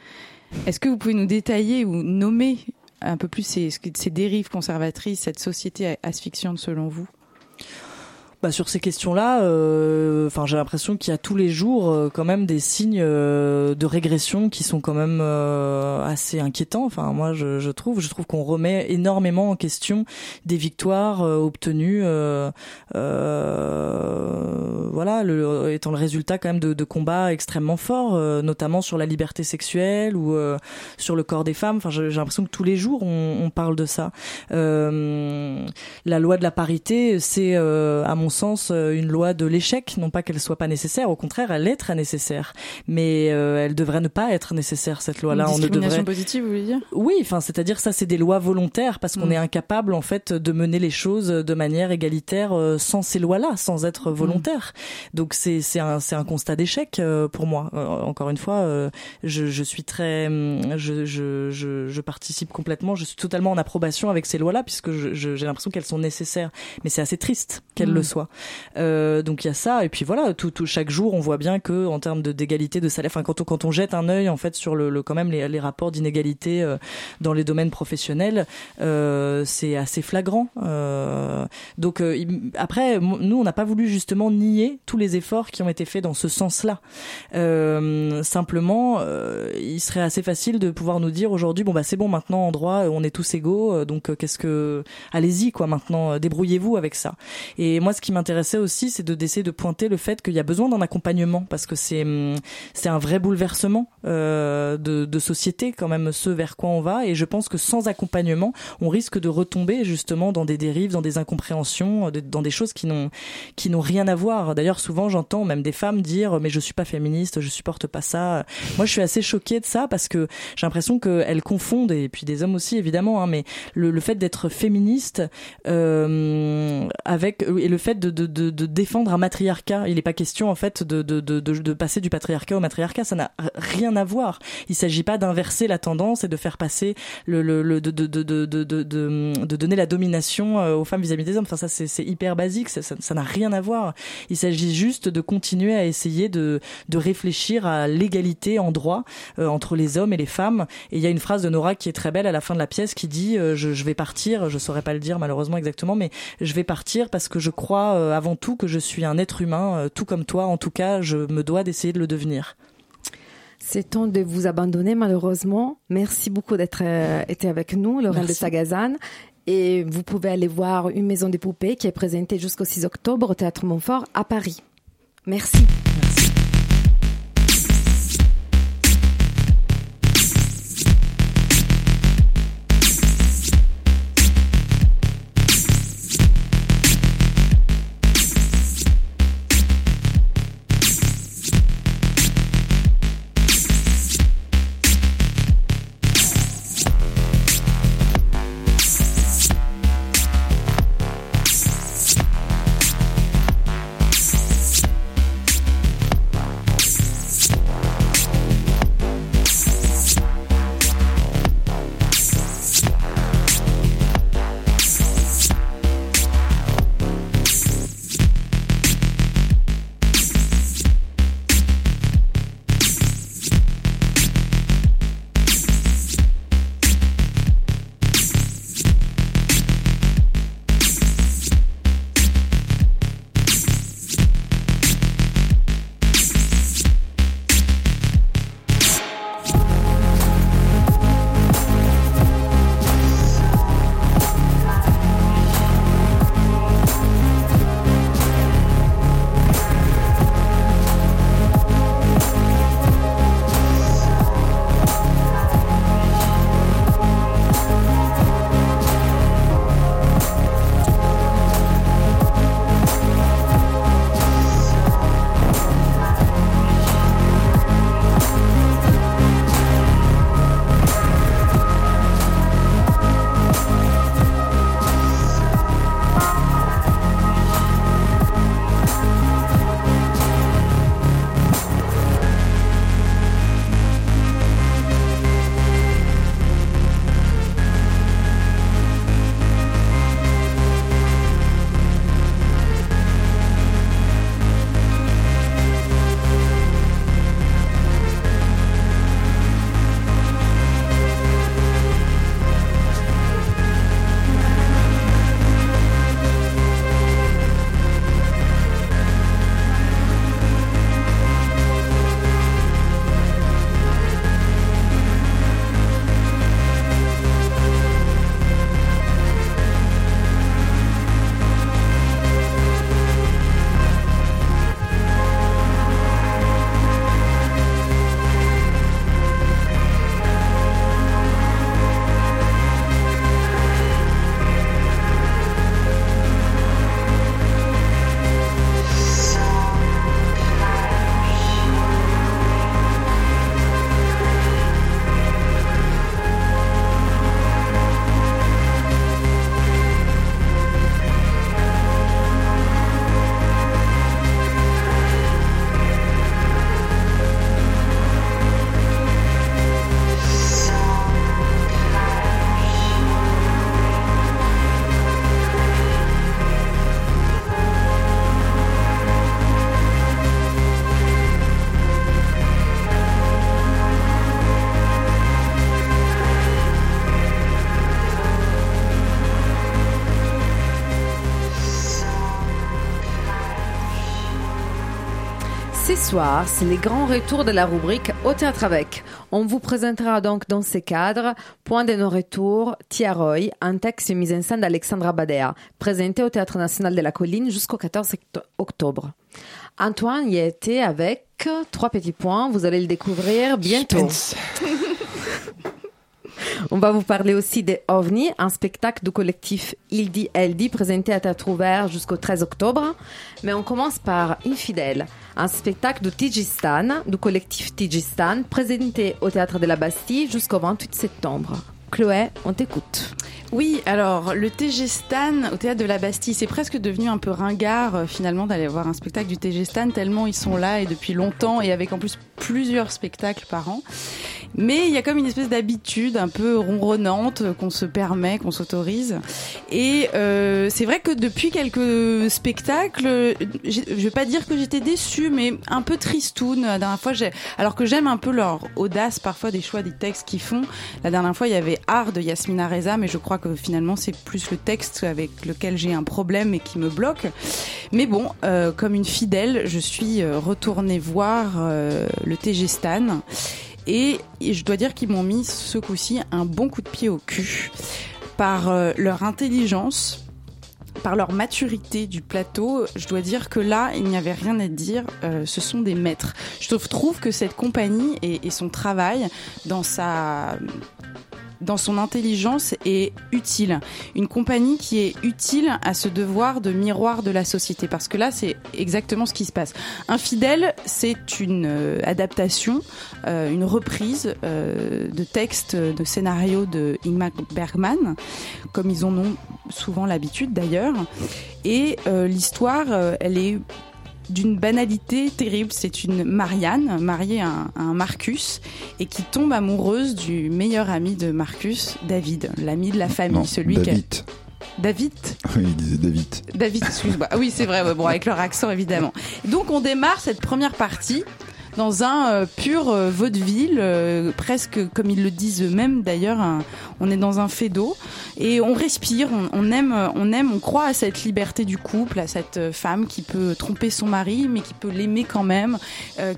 Est-ce que vous pouvez nous détailler ou nommer un peu plus ces, ces dérives conservatrices, cette société asphyxiante selon vous? Bah, sur ces questions-là, euh, enfin j'ai l'impression qu'il y a tous les jours euh, quand même des signes euh, de régression qui sont quand même assez inquiétants. Enfin moi je, je trouve, je trouve qu'on remet énormément en question des victoires obtenues, voilà, le, étant le résultat quand même de, de combats extrêmement forts, notamment sur la liberté sexuelle ou sur le corps des femmes. Enfin j'ai l'impression que tous les jours on, on parle de ça. la loi de la parité, c'est à mon sens euh, une loi de l'échec, non pas qu'elle soit pas nécessaire, au contraire, elle est très nécessaire, mais euh, elle devrait ne pas être nécessaire cette loi-là. On ne devrait... positive, vous voulez dire? Oui, enfin, c'est-à-dire ça, c'est des lois volontaires parce qu'on mm. est incapable en fait de mener les choses de manière égalitaire euh, sans ces lois-là, sans être mm. volontaire. Mm. Donc c'est c'est un c'est un constat d'échec pour moi. encore une fois, je, je suis très je, je, je je participe complètement, je suis totalement en approbation avec ces lois-là puisque j'ai l'impression qu'elles sont nécessaires, mais c'est assez triste qu'elles le soient euh, donc il y a ça et puis voilà, tout, tout, chaque jour on voit bien que en termes de d'égalité de salaire, enfin quand on quand on jette un œil en fait sur le, le quand même les, les rapports d'inégalité euh, dans les domaines professionnels, euh, c'est assez flagrant. Euh, donc euh, après nous on n'a pas voulu justement nier tous les efforts qui ont été faits dans ce sens-là. simplement il serait assez facile de pouvoir nous dire aujourd'hui bon bah c'est bon maintenant en droit on est tous égaux donc qu'est-ce que allez-y quoi maintenant débrouillez-vous avec ça. Et moi ce qui m'intéressait aussi, c'est de d'essayer de pointer le fait qu'il y a besoin d'un accompagnement parce que c'est hum, c'est un vrai bouleversement euh, de, société quand même ce vers quoi on va et je pense que sans accompagnement, on risque de retomber justement dans des dérives, dans des incompréhensions, dans des choses qui n'ont qui n'ont rien à voir. D'ailleurs, souvent j'entends même des femmes dire mais je suis pas féministe, je supporte pas ça. Moi, je suis assez choquée de ça parce que j'ai l'impression qu'elles confondent et puis des hommes aussi évidemment, hein, mais le, le fait d'être féministe euh, avec et le fait de, de, de, de défendre un matriarcat. Il n'est pas question en fait de, de, de, de passer du patriarcat au matriarcat. Ça n'a rien à voir. Il s'agit pas d'inverser la tendance et de faire passer le, le, le de donner la domination aux femmes vis-à-vis des hommes. Enfin ça c'est hyper basique. Ça n'a rien à voir. Il s'agit juste de continuer à essayer de, de réfléchir à l'égalité en droit entre les hommes et les femmes. Et il y a une phrase de Nora qui est très belle à la fin de la pièce qui dit je, je vais partir. Je saurais pas le dire malheureusement exactement, mais je vais partir parce que je crois euh, avant tout que je suis un être humain, euh, tout comme toi. En tout cas, je me dois d'essayer de le devenir. C'est temps de vous abandonner malheureusement. Merci beaucoup d'être euh, été avec nous, Laurent de Sagazane. Et vous pouvez aller voir une maison des poupées qui est présentée jusqu'au 6 octobre au Théâtre Montfort à Paris. Merci. Soir, c'est les grands retours de la rubrique Au théâtre avec. On vous présentera donc dans ces cadres Point de nos retours, Tiaroy, un texte mis en scène d'Alexandra Badea, présenté au Théâtre national de la Colline jusqu'au 14 octobre. Antoine y a été avec trois petits points, vous allez le découvrir bientôt. [LAUGHS] [LAUGHS] On va vous parler aussi des OVNI, un spectacle du collectif Ildi Eldi présenté à Théâtre Ouvert jusqu'au 13 octobre. Mais on commence par Infidèle, un spectacle de Tijistan, du collectif Tijistan, présenté au Théâtre de la Bastille jusqu'au 28 septembre. Chloé, on t'écoute. Oui, alors le TG au théâtre de la Bastille, c'est presque devenu un peu ringard euh, finalement d'aller voir un spectacle du TG Stan tellement ils sont là et depuis longtemps et avec en plus plusieurs spectacles par an. Mais il y a comme une espèce d'habitude un peu ronronnante qu'on se permet, qu'on s'autorise. Et euh, c'est vrai que depuis quelques spectacles, je vais pas dire que j'étais déçue, mais un peu tristoun. La dernière fois, alors que j'aime un peu leur audace parfois des choix des textes qu'ils font. La dernière fois, il y avait Art de Yasmina Reza, mais je crois que finalement c'est plus le texte avec lequel j'ai un problème et qui me bloque. Mais bon, euh, comme une fidèle, je suis euh, retournée voir euh, le TG Stan. Et je dois dire qu'ils m'ont mis ce coup-ci un bon coup de pied au cul par euh, leur intelligence, par leur maturité du plateau. Je dois dire que là, il n'y avait rien à dire. Euh, ce sont des maîtres. Je trouve que cette compagnie et, et son travail dans sa dans son intelligence est utile. Une compagnie qui est utile à ce devoir de miroir de la société. Parce que là, c'est exactement ce qui se passe. Infidèle, c'est une euh, adaptation, euh, une reprise euh, de textes, de scénarios de Ingmar Bergman, comme ils en ont souvent l'habitude d'ailleurs. Et l'histoire, elle est d'une banalité terrible. C'est une Marianne, mariée à un, à un, Marcus, et qui tombe amoureuse du meilleur ami de Marcus, David, l'ami de la famille, Non, celui David. qui. David [LAUGHS] Oui, il disait David. David, excuse-moi. Oui, c'est vrai, bon, avec leur accent évidemment. Donc on démarre cette première partie dans un euh, pur euh, vaudeville, euh, presque comme ils le disent eux-mêmes d'ailleurs. un- on est dans un fait d'eau et on respire, on, on aime, on aime, on croit à cette liberté du couple, à cette femme qui peut tromper son mari, mais qui peut l'aimer quand même,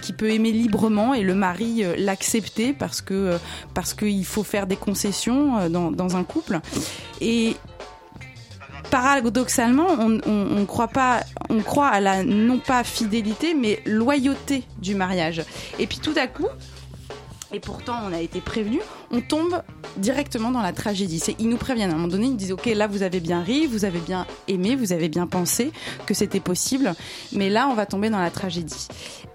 qui peut aimer librement et le mari l'accepter parce que parce qu'il faut faire des concessions dans, dans un couple et paradoxalement, on, croit pas, on croit à la non pas fidélité, mais loyauté du mariage. Et puis tout à coup, et pourtant on a été prévenu, on tombe directement dans la tragédie. C'est ils nous préviennent à un moment donné, ils disent ok là vous avez bien ri, vous avez bien aimé, vous avez bien pensé que c'était possible, mais là on va tomber dans la tragédie.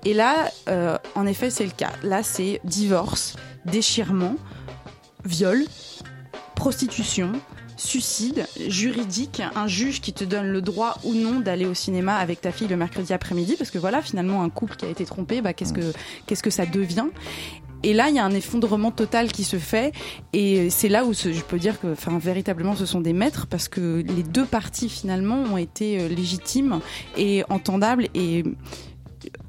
Et là, euh, en effet, c'est le cas. Là, c'est divorce, déchirement, viol, prostitution, suicide juridique, un juge qui te donne le droit ou non d'aller au cinéma avec ta fille le mercredi après-midi, parce que voilà, finalement, un couple qui a été trompé, bah, qu'est-ce que qu'est-ce que ça devient? Et là, il y a un effondrement total qui se fait, et c'est là où je peux dire que, enfin, véritablement, ce sont des maîtres parce que les deux parties finalement ont été euh, légitimes et entendables. Et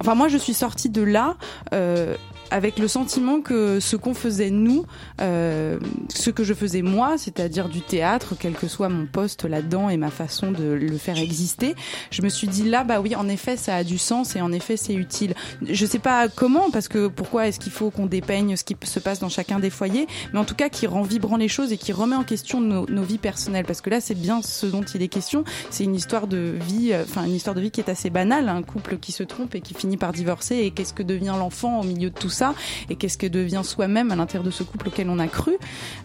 enfin, moi, je suis sortie de là. Euh, avec le sentiment que ce qu'on faisait nous, euh, ce que je faisais moi, c'est-à-dire du théâtre, quel que soit mon poste là-dedans et ma façon de le faire exister, je me suis dit là, bah oui, en effet, ça a du sens et en effet, c'est utile. Je sais pas comment, parce que pourquoi est-ce qu'il faut qu'on dépeigne ce qui se passe dans chacun des foyers, mais en tout cas qui rend vibrant les choses et qui remet en question nos, vies personnelles, parce que là, c'est bien ce dont il est question. C'est une histoire de vie, euh, enfin une histoire de vie qui est assez banale, un couple qui se trompe et qui finit par divorcer, et qu'est-ce que devient l'enfant au milieu de tout ça, et qu'est-ce que devient soi-même à l'intérieur de ce couple auquel on a cru.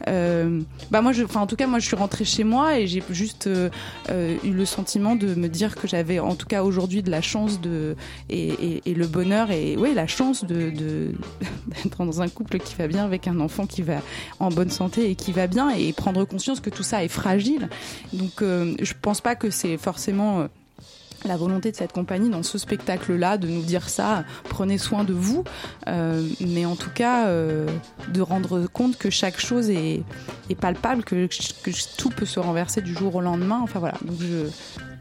Euh, bah moi, enfin en tout cas, moi, je suis rentrée chez moi et j'ai juste euh, euh, eu le sentiment de me dire que j'avais, en tout cas aujourd'hui, de la chance de et, le bonheur et ouais, la chance de de- [LAUGHS] d'être dans un couple qui va bien avec un enfant qui va en bonne santé et qui va bien et prendre conscience que tout ça est fragile. Donc, je pense pas que c'est forcément la volonté de cette compagnie dans ce spectacle-là de nous dire ça, prenez soin de vous, euh, mais en tout cas euh, de rendre compte que chaque chose est, palpable, que, que tout peut se renverser du jour au lendemain. Enfin voilà, donc je,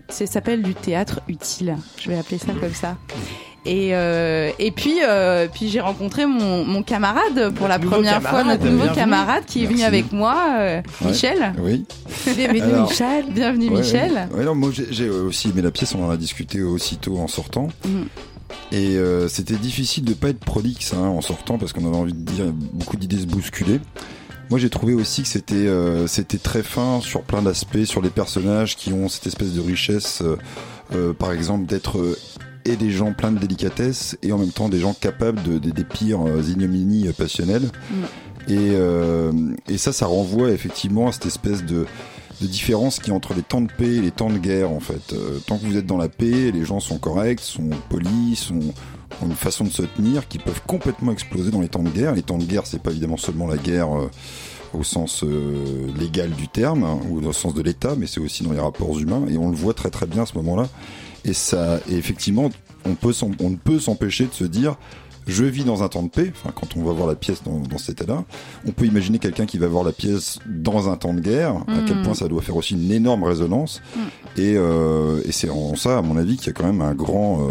ça s'appelle du théâtre utile. Je vais appeler ça comme ça. Et, euh, et puis, euh, puis j'ai rencontré mon, mon camarade pour la première fois, notre nouveau bienvenue. camarade qui est venu avec moi, euh, Ouais. Michel. Oui. Bienvenue Alors- Michel. Bienvenue Ouais, Michel. Ouais, Ouais, non, moi j'ai aussi aimé la pièce, on en a discuté aussitôt en sortant. Mhm. Et euh, c'était difficile de pas être prolixe hein, en sortant parce qu'on avait envie de dire beaucoup d'idées se bousculer. Moi j'ai trouvé aussi que c'était euh, c'était très fin sur plein d'aspects, sur les personnages qui ont cette espèce de richesse, euh, euh, par exemple d'être euh, et des gens pleins de délicatesse et en même temps des gens capables de, de- des pires euh, ignominies euh, passionnelles. Et, euh, et ça, ça renvoie effectivement à cette espèce de, de différence qui entre les temps de paix et les temps de guerre en fait. Euh, tant que vous êtes dans la paix, les gens sont corrects, sont polis, sont ont une façon de se tenir qui peuvent complètement exploser dans les temps de guerre. Les temps de guerre, c'est pas évidemment seulement la guerre euh, au sens euh, légal du terme, hein, ou dans le sens de l'État, mais c'est aussi dans les rapports humains, et on le voit très très bien à ce moment-là. Et ça, effectivement, on, on ne peut s'empêcher de se dire, je vis dans un temps de paix. Enfin, quand on va voir la pièce dans, dans cet état-là, on peut imaginer quelqu'un qui va voir la pièce dans un temps de guerre. À quel Mm. point ça doit faire aussi une énorme résonance. Mm. Et, euh, et c'est en ça, à mon avis, qu'il y a quand même un grand, euh,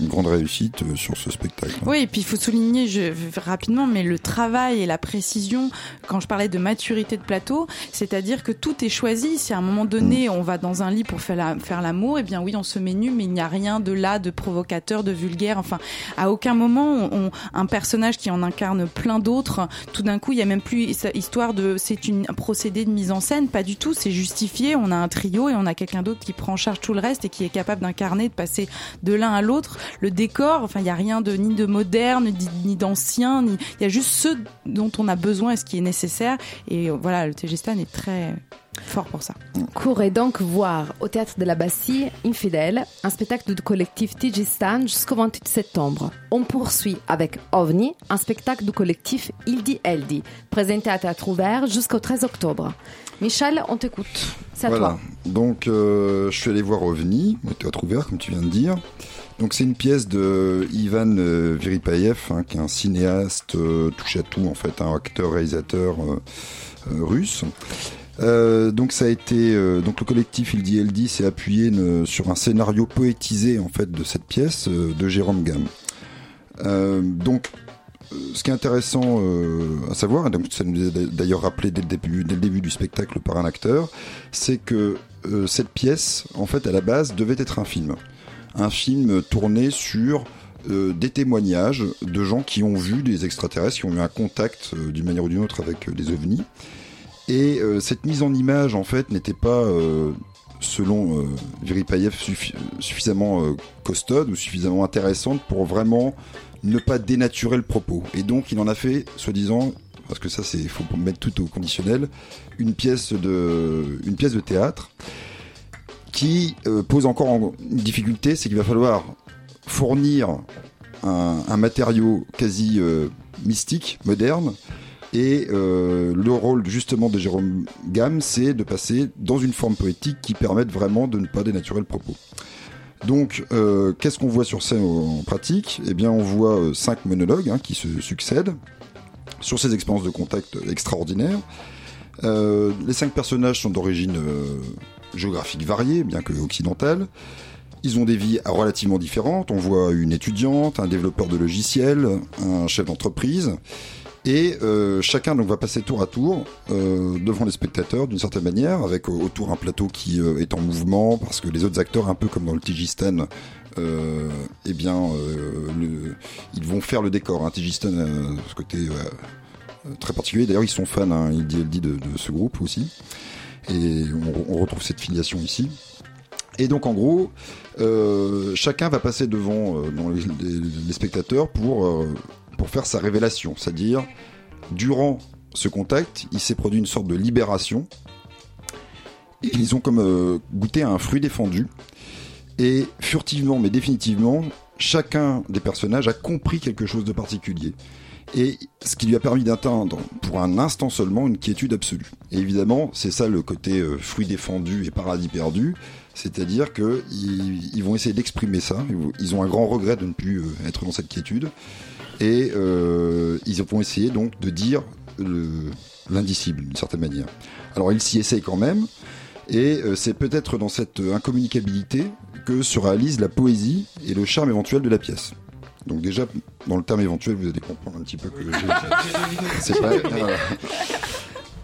une grande réussite euh, sur ce spectacle. Oui, et puis il faut souligner je, rapidement, mais le travail et la précision, quand je parlais de maturité de plateau, c'est-à-dire que tout est choisi. Si à un moment donné, on va dans un lit pour faire la- faire l'amour, eh bien oui, on se met nu, mais il n'y a rien de là, de provocateur, de vulgaire. Enfin, à aucun moment, on, un personnage qui en incarne plein d'autres, tout d'un coup, il y a même plus histoire de, c'est un procédé de mise en scène, pas du tout, c'est justifié. On a un trio et on a quelqu'un d'autre qui prend en charge tout le reste et qui est capable d'incarner, de passer de l'un à l'autre. Le décor, enfin, il y a rien de ni de moderne, ni, d'ancien, il y a juste ce dont on a besoin et ce qui est nécessaire. Et euh, voilà, le TG Stan est très fort pour ça. Courez donc voir au théâtre de la Bastille Infidèle, un spectacle du collectif Tigistan jusqu'au 28 septembre. On poursuit avec OVNI, un spectacle du collectif Ildi Eldi, présenté à théâtre ouvert jusqu'au 13 octobre. Michel, on t'écoute. C'est à voilà. toi. Donc, euh, je suis allé voir OVNI, au théâtre ouvert, comme tu viens de dire. Donc, c'est une pièce de Ivan euh, Viripayev, hein, qui est un cinéaste euh, touche à tout, en fait, un acteur-réalisateur euh, euh, russe. Euh, donc ça a été euh, donc le collectif Il dit Elle dit s'est appuyé ne- sur un scénario poétisé en fait de cette pièce euh, de Jérôme Gamme. Euh, donc euh, ce qui est intéressant euh, à savoir, et donc ça nous est d'ailleurs rappelé dès le début, dès le début du spectacle par un acteur, c'est que euh, cette pièce, en fait, à la base, devait être un film. Un film tourné sur euh, des témoignages de gens qui ont vu des extraterrestres, qui ont eu un contact euh, d'une manière ou d'une autre avec euh, des ovnis. Et euh, cette mise en image, en fait, n'était pas, euh, selon euh, Viripayev, suffi- suffisamment euh, costaude ou suffisamment intéressante pour vraiment ne pas dénaturer le propos. Et donc, il en a fait, soi-disant, parce que ça, c'est, faut mettre tout au conditionnel, une pièce de, une pièce de théâtre qui euh, pose encore en- une difficulté, c'est qu'il va falloir fournir un, un matériau quasi euh, mystique, moderne, et euh, le rôle justement de Jérôme Gamme, c'est de passer dans une forme poétique qui permette vraiment de ne pas dénaturer le propos. Donc, euh, qu'est-ce qu'on voit sur scène en pratique? Eh bien, on voit euh, cinq monologues hein, qui se succèdent sur ces expériences de contact extraordinaires. Les cinq personnages sont d'origine géographique variée, bien que occidentale. Ils ont des vies relativement différentes. On voit une étudiante, un développeur de logiciels, un chef d'entreprise. Et euh, chacun donc va passer tour à tour euh, devant les spectateurs d'une certaine manière, avec euh, autour un plateau qui euh, est en mouvement, parce que les autres acteurs, un peu comme dans le Tigistan, euh, eh bien, ils vont faire le décor. Hein. Tigistan, ce côté très particulier. D'ailleurs, ils sont fans, hein, il dit, elle dit de, de ce groupe aussi. Et on, on retrouve cette filiation ici. Et donc, en gros, euh, chacun va passer devant euh, les, les- les spectateurs pour, euh, pour faire sa révélation. C'est-à-dire, durant ce contact, il s'est produit une sorte de libération. Ils ont comme euh, goûté à un fruit défendu. Et furtivement, mais définitivement, chacun des personnages a compris quelque chose de particulier. Et ce qui lui a permis d'atteindre, pour un instant seulement, une quiétude absolue. Et évidemment, c'est ça le côté euh, fruit défendu et paradis perdu. C'est-à-dire que ils, vont essayer d'exprimer ça. Ils ont un grand regret de ne plus euh, être dans cette quiétude. Et euh, ils vont essayer donc de dire le- l'indicible d'une certaine manière. Alors ils s'y essayent quand même. Et euh, c'est peut-être dans cette euh, incommunicabilité que se réalise la poésie et le charme éventuel de la pièce. Donc déjà, dans le terme éventuel, vous allez comprendre un petit peu que [LAUGHS] c'est pas... voilà.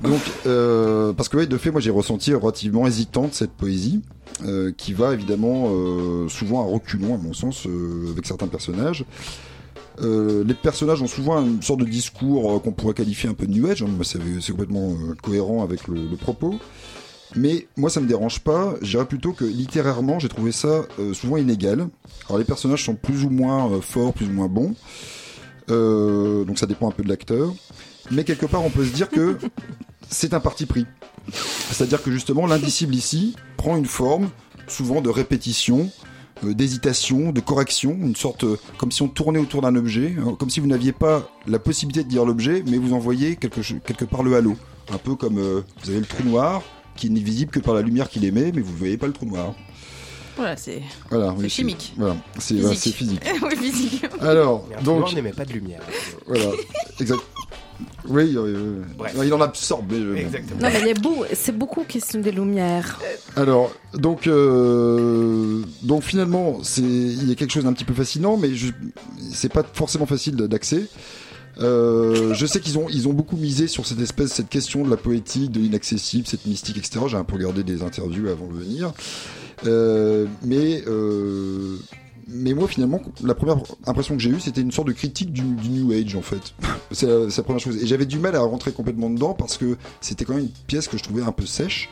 Donc, euh, parce que ouais, de fait, moi j'ai ressenti relativement hésitante cette poésie, euh, qui va évidemment euh, souvent à reculons, à mon sens, euh, avec certains personnages. Euh, les personnages ont souvent une sorte de discours euh, qu'on pourrait qualifier un peu de new age, hein, c'est complètement euh, cohérent avec le, le propos. Mais moi ça me dérange pas, je dirais plutôt que littérairement j'ai trouvé ça souvent inégal. Alors les personnages sont plus ou moins forts, plus ou moins bons, donc ça dépend un peu de l'acteur. Mais quelque part on peut se dire que [LAUGHS] c'est un parti pris. C'est-à-dire que justement l'indicible ici prend une forme souvent de répétition, d'hésitation, de correction, une sorte euh, comme si on tournait autour d'un objet, euh, comme si vous n'aviez pas la possibilité de dire l'objet, mais vous en voyez quelque, quelque part le halo. Un peu comme euh, vous avez le trou noir qui n'est visible que par la lumière qu'il émet, mais vous ne voyez pas le trou noir. Voilà, c'est Voilà, C'est oui, chimique. Voilà, c'est physique. [LAUGHS] oui, physique. Alors, donc, donc... n'émet pas de lumière. voilà, exact. Oui, euh, Bref. il en absorbe. Mais, euh. Exactement. Non, mais beau- c'est beaucoup question de lumière. Alors, donc, euh, donc finalement, c'est il y a quelque chose d'un petit peu fascinant, mais je, c'est pas forcément facile d'accès. Euh, je sais qu'ils ont ils ont beaucoup misé sur cette espèce cette question de la poétique, de l'inaccessible, cette mystique, etc. J'ai un peu regardé des interviews avant de venir, Euh, mais euh, mais moi finalement la première impression que j'ai eue c'était une sorte de critique du, New Age en fait. [LAUGHS] c'est la, première chose. Et j'avais du mal à rentrer complètement dedans parce que c'était quand même une pièce que je trouvais un peu sèche.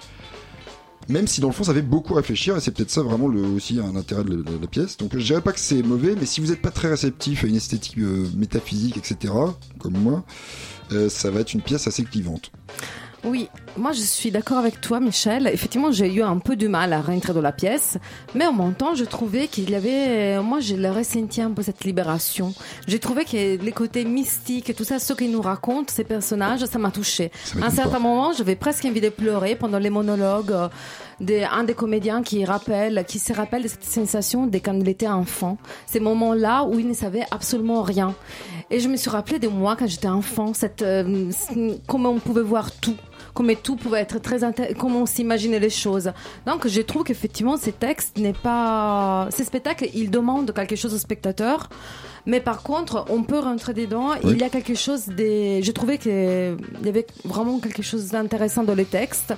Même si dans le fond ça fait beaucoup réfléchir et c'est peut-être ça vraiment aussi un intérêt de la, de la pièce. Donc je dirais pas que c'est mauvais mais si vous n'êtes pas très réceptif à une esthétique euh, métaphysique etc comme moi euh, ça va être une pièce assez clivante Oui, moi je suis d'accord avec toi, Michel. Effectivement, j'ai eu un peu du mal à rentrer dans la pièce, mais en même temps, je trouvais qu'il y avait, moi, je ressenti un peu cette libération. J'ai trouvé que les côtés mystiques tout ça, ce qu'ils nous racontent, ces personnages, ça m'a touché. À un certain pas. moment, j'avais presque envie de pleurer pendant les monologues euh, de un des comédiens qui rappelle, qui se rappelle de cette sensation de quand il était enfant. Ces moments-là où il ne savait absolument rien. Et je me suis rappelé de moi quand j'étais enfant, cette, euh, comment on pouvait voir tout comme tout pouvait être très comment on s'imaginait les choses. Donc je trouve qu'effectivement ces textes n'est pas ces spectacles ils demandent quelque chose au spectateur. Mais par contre, on peut rentrer dedans. Oui. Il y a quelque chose des. J'ai trouvé qu'il y avait vraiment quelque chose d'intéressant dans les textes.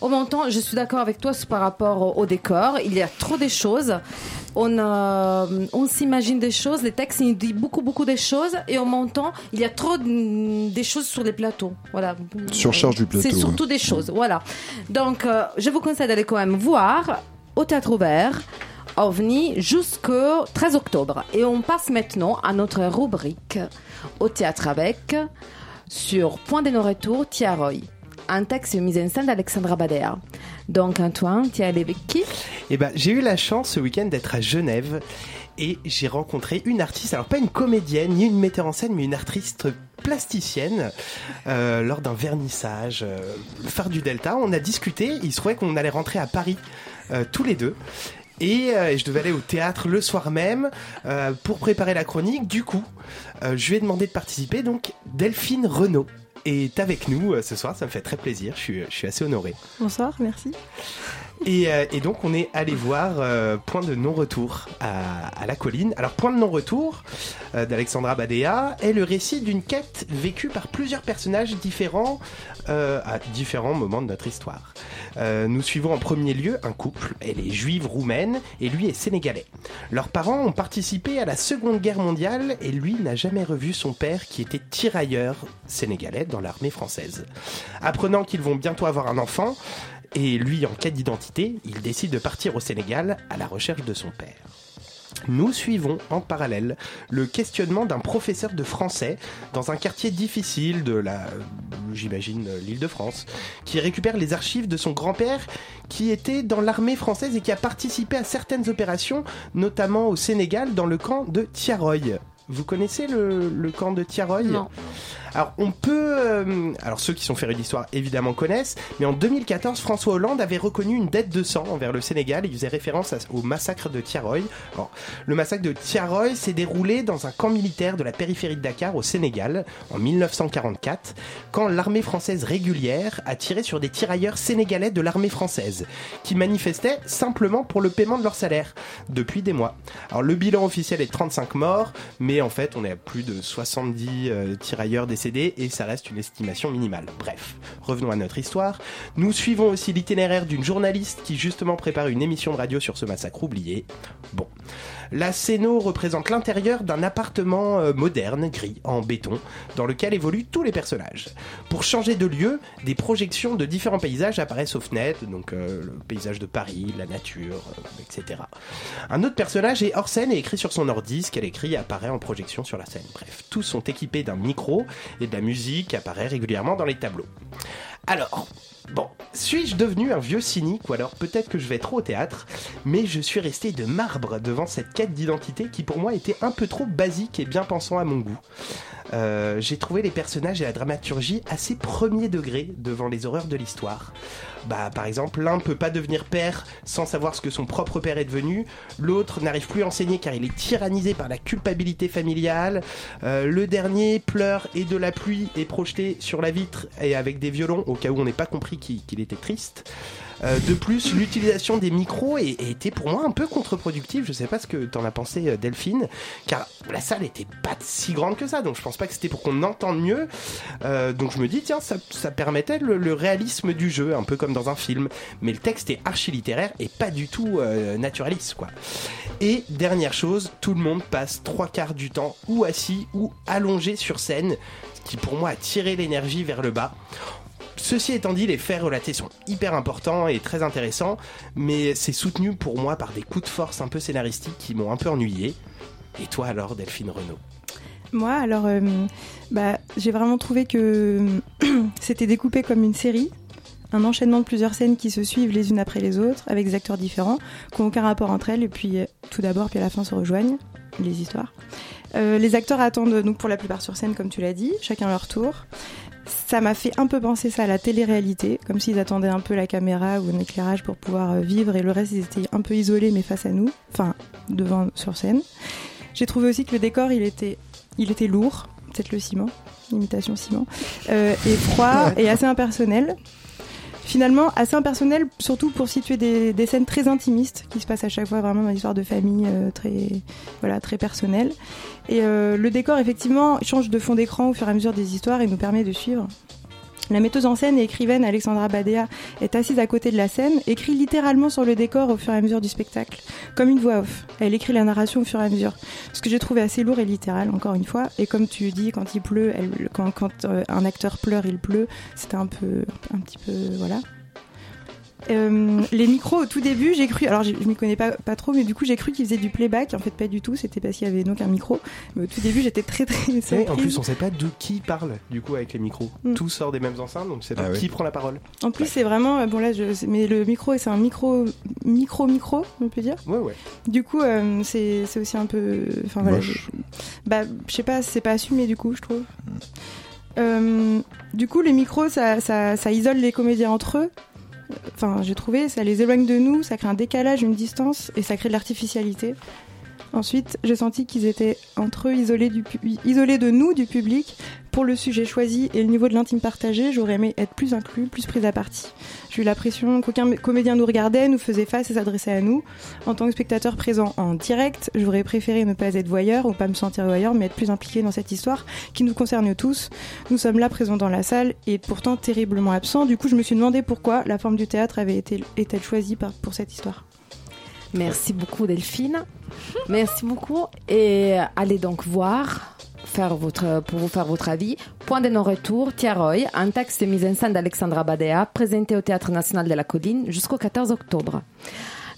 En même temps, je suis d'accord avec toi par rapport au, décor. Il y a trop de choses. On, euh, on s'imagine des choses. Les textes, ils disent beaucoup, beaucoup de choses. Et en même temps, il y a trop de, des choses sur les plateaux. Voilà. Surcharge du plateau, C'est surtout ouais. des choses. Voilà. Donc, euh, je vous conseille d'aller quand même voir au théâtre ouvert. OVNI jusqu'au 13 octobre. Et on passe maintenant à notre rubrique au théâtre avec sur Point de non-retour, Tiaroy. Un texte mise en scène d'Alexandra Badea. Donc, Antoine, tu es allé avec qui? Eh ben, j'ai eu la chance ce week-end d'être à Genève et j'ai rencontré une artiste, alors pas une comédienne ni une metteur en scène, mais une artiste plasticienne euh, lors d'un vernissage, euh, phare du Delta. On a discuté, il se trouvait qu'on allait rentrer à Paris euh, tous les deux. Et euh, je devais aller au théâtre le soir même euh, pour préparer la chronique. Du coup, euh, je lui ai demandé de participer. Donc, Delphine Renaud est avec nous ce soir. Ça me fait très plaisir. Je suis, je suis assez honoré. Bonsoir, merci. Et, et donc on est allé voir Point de non-retour à, à la colline. Alors Point de non-retour d'Alexandra Badea est le récit d'une quête vécue par plusieurs personnages différents à différents moments de notre histoire. Euh, nous suivons en premier lieu un couple. Elle est juive roumaine et lui est sénégalais. Leurs parents ont participé à la Seconde Guerre mondiale et lui n'a jamais revu son père qui était tirailleur sénégalais dans l'armée française. Apprenant qu'ils vont bientôt avoir un enfant, et lui en quête d'identité, il décide de partir au Sénégal à la recherche de son père. Nous suivons en parallèle le questionnement d'un professeur de français dans un quartier difficile de la, j'imagine, l'île de France, qui récupère les archives de son grand-père qui était dans l'armée française et qui a participé à certaines opérations, notamment au Sénégal dans le camp de Tiaroy. Vous connaissez le, camp de Tiaroy. Alors on peut, euh, alors ceux qui sont férus d'histoire évidemment connaissent, mais en 2014 François Hollande avait reconnu une dette de sang envers le Sénégal. Il faisait référence au massacre de Tiaroy. Alors, le massacre de Tiaroy s'est déroulé dans un camp militaire de la périphérie de Dakar au Sénégal en 1944, quand l'armée française régulière a tiré sur des tirailleurs sénégalais de l'armée française qui manifestaient simplement pour le paiement de leur salaire depuis des mois. Alors le bilan officiel est de 35 morts, mais en fait on est à plus de 70 euh, tirailleurs et ça reste une estimation minimale. Bref, revenons à notre histoire. Nous suivons aussi l'itinéraire d'une journaliste qui justement prépare une émission de radio sur ce massacre oublié. Bon. La Céno représente l'intérieur d'un appartement euh, moderne, gris, en béton, dans lequel évoluent tous les personnages. Pour changer de lieu, des projections de différents paysages apparaissent aux fenêtres, donc euh, le paysage de Paris, la nature, euh, etc. Un autre personnage est hors scène et écrit sur son ordi, ce qu'elle écrit apparaît en projection sur la scène. Bref, tous sont équipés d'un micro et de la musique apparaît régulièrement dans les tableaux. Alors, bon, Suis-je devenu un vieux cynique ou alors peut-être que je vais trop au théâtre Mais je suis resté de marbre devant cette quête d'identité qui pour moi était un peu trop basique et bien pensant à mon goût. Euh, j'ai trouvé les personnages et la dramaturgie assez premier degré devant les horreurs de l'histoire. Bah, par exemple, l'un peut pas devenir père sans savoir ce que son propre père est devenu. L'autre n'arrive plus à enseigner car il est tyrannisé par la culpabilité familiale. Euh, le dernier pleure et de la pluie est projeté sur la vitre et avec des violons au cas où on n'ait pas compris qu'il qu'il était triste. Euh, de plus, l'utilisation des micros été pour moi un peu contre-productive. Je sais pas ce que t'en as pensé, euh, Delphine, car la salle était pas si grande que ça, donc je pense pas que c'était pour qu'on entende mieux. Euh, donc je me dis, tiens, ça, permettait le, réalisme du jeu, un peu comme dans un film. Mais le texte est archi-littéraire et pas du tout naturaliste, quoi. Et dernière chose, tout le monde passe trois quarts du temps ou assis ou allongé sur scène, ce qui pour moi a tiré l'énergie vers le bas. Ceci étant dit, les faits relatés sont hyper importants et très intéressants, mais c'est soutenu pour moi par des coups de force un peu scénaristiques qui m'ont un peu ennuyé. Et toi alors, Delphine Renault Moi, alors, euh, bah, j'ai vraiment trouvé que [CLEARS THROAT] c'était découpé comme une série, un enchaînement de plusieurs scènes qui se suivent les unes après les autres, avec des acteurs différents, qui n'ont aucun rapport entre elles, et puis euh, tout d'abord, puis à la fin se rejoignent les histoires. Euh, les acteurs attendent pour la plupart sur scène, comme tu l'as dit, chacun leur tour. Ça m'a fait un peu penser ça à la télé-réalité, comme s'ils attendaient un peu la caméra ou un éclairage pour pouvoir euh, vivre, et le reste ils étaient un peu isolés mais face à nous, enfin devant sur scène. J'ai trouvé aussi que le décor il était, il était lourd, peut-être le ciment, imitation ciment, euh, et froid et assez impersonnel. Finalement, assez impersonnel, surtout pour situer des, des scènes très intimistes qui se passent à chaque fois vraiment dans l'histoire de famille euh, très, voilà, très personnelle. Et euh, le décor, effectivement, change de fond d'écran au fur et à mesure des histoires et nous permet de suivre. La metteuse en scène et écrivaine Alexandra Badea est assise à côté de la scène, écrit littéralement sur le décor au fur et à mesure du spectacle, comme une voix off. Elle écrit la narration au fur et à mesure, ce que j'ai trouvé assez lourd et littéral, encore une fois. Et comme tu dis, quand il pleut, quand euh, un acteur pleure, il pleut. C'était un peu, un petit peu, voilà. Euh, les micros au tout début, j'ai cru, alors je je m'y connais pas, pas trop, mais du coup j'ai cru qu'ils faisaient du playback. En fait, pas du tout. C'était parce qu'il y avait donc un micro. Mais au tout début, j'étais très très Et en surprise. plus, on sait pas de qui parle du coup avec les micros. Mm. Tout sort des mêmes enceintes, donc c'est pas Ah oui. qui prend la parole. En plus, c'est vraiment euh, bon là, je, mais le micro, c'est un micro, micro, micro, on peut dire. Ouais, ouais. Du coup, euh, c'est c'est aussi un peu, enfin voilà, je- bah je sais pas, c'est pas assumé du coup, je trouve. Euh, du coup, les micros, ça, ça, ça isole les comédiens entre eux. Enfin, j'ai trouvé, ça les éloigne de nous, ça crée un décalage, une distance, et ça crée de l'artificialité. Ensuite, j'ai senti qu'ils étaient entre eux isolés, du isolés de nous, du public, pour le sujet choisi et le niveau de l'intime partagé. J'aurais aimé être plus inclus, plus prise à partie. J'ai eu l'impression qu'aucun mé- comédien nous regardait, nous faisait face et s'adressait à nous. En tant que spectateur présent en direct, j'aurais préféré ne pas être voyeur ou pas me sentir voyeur, mais être plus impliqué dans cette histoire qui nous concerne tous. Nous sommes là présents dans la salle et pourtant terriblement absents. Du coup, je me suis demandé pourquoi la forme du théâtre avait été choisie pour cette histoire. Merci beaucoup Delphine. Merci beaucoup. Et allez donc voir faire votre, pour vous faire votre avis. Point de non-retour, Tiaroy, un texte de mise en scène d'Alexandra Badea, présenté au Théâtre National de la Colline jusqu'au 14 octobre.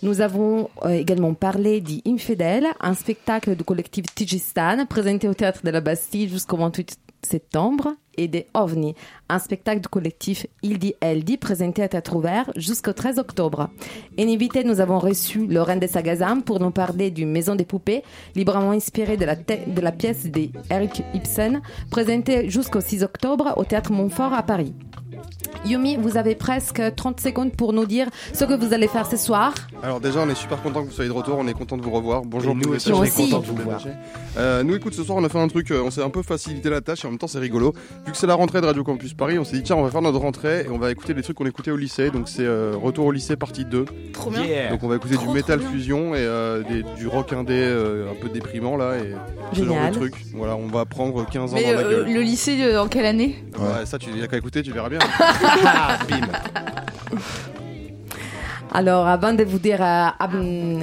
Nous avons euh, également parlé d'Infidèle, un spectacle du collectif Tigistan, présenté au Théâtre de la Bastille jusqu'au 28 septembre, et des OVNI, un spectacle collectif Il dit Elle dit, présenté à Théâtre Ouvert jusqu'au 13 octobre. En invité, nous avons reçu Lorraine de Sagazam pour nous parler du Maison des Poupées, librement inspirée de la, te- de la pièce d'Eric Ibsen, présentée jusqu'au 6 octobre au Théâtre Montfort à Paris. Yumi, vous avez presque 30 secondes pour nous dire ce que vous allez faire ce soir. Alors déjà, on est super content que vous soyez de retour, on est content de vous revoir. Bonjour. Et nous aussi, content de vous voir. Euh, nous, écoute, ce soir, on a fait un truc, euh, on s'est un peu facilité la tâche et en même temps, c'est rigolo. Vu que c'est la rentrée de Radio Campus Paris, on s'est dit, tiens, on va faire notre rentrée et on va écouter les trucs qu'on écoutait au lycée. Donc, c'est euh, Retour au lycée partie 2. Trop bien. Yeah. Donc, on va écouter Trop, du Metal. Fusion et euh, des- du rock indé euh, un peu déprimant là et ce genre Génial. de trucs. Voilà, on va prendre 15 ans Mais dans la gueule. le lycée, euh, en quelle année? Ouais, ça, tu y a qu'à écouter, tu verras bien. [LAUGHS] Ah, bim. [LAUGHS] Alors, avant de vous dire, euh,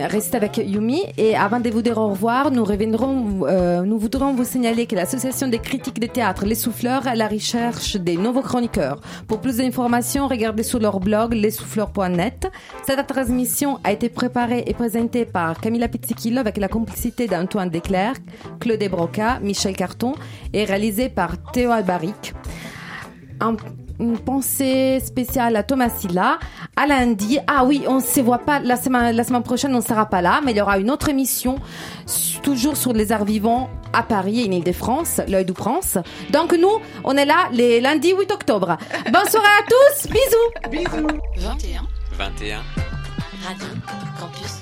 restez avec Yumi et avant de vous dire au revoir, nous reviendrons, euh, nous voudrons vous signaler que l'association des critiques de théâtre Les Souffleurs est à la recherche des nouveaux chroniqueurs. Pour plus d'informations, regardez sur leur blog lessouffleurs.net. Cette transmission a été préparée et présentée par Camilla Pizzichillo avec la complicité d'Antoine Desclerc, Claude Broca, Michel Carton et réalisée par Théo Albaric. Une pensée spéciale à Thomas Silla. À lundi. Ah oui, on ne se voit pas la semaine, la semaine prochaine, on ne sera pas là, mais il y aura une autre émission, toujours sur les arts vivants à Paris et en Ile-de-France, l'œil du prince. Donc nous, on est là les lundis 8 octobre. [LAUGHS] Bonne soirée à tous, bisous. Bisous. 21 21. Radio Campus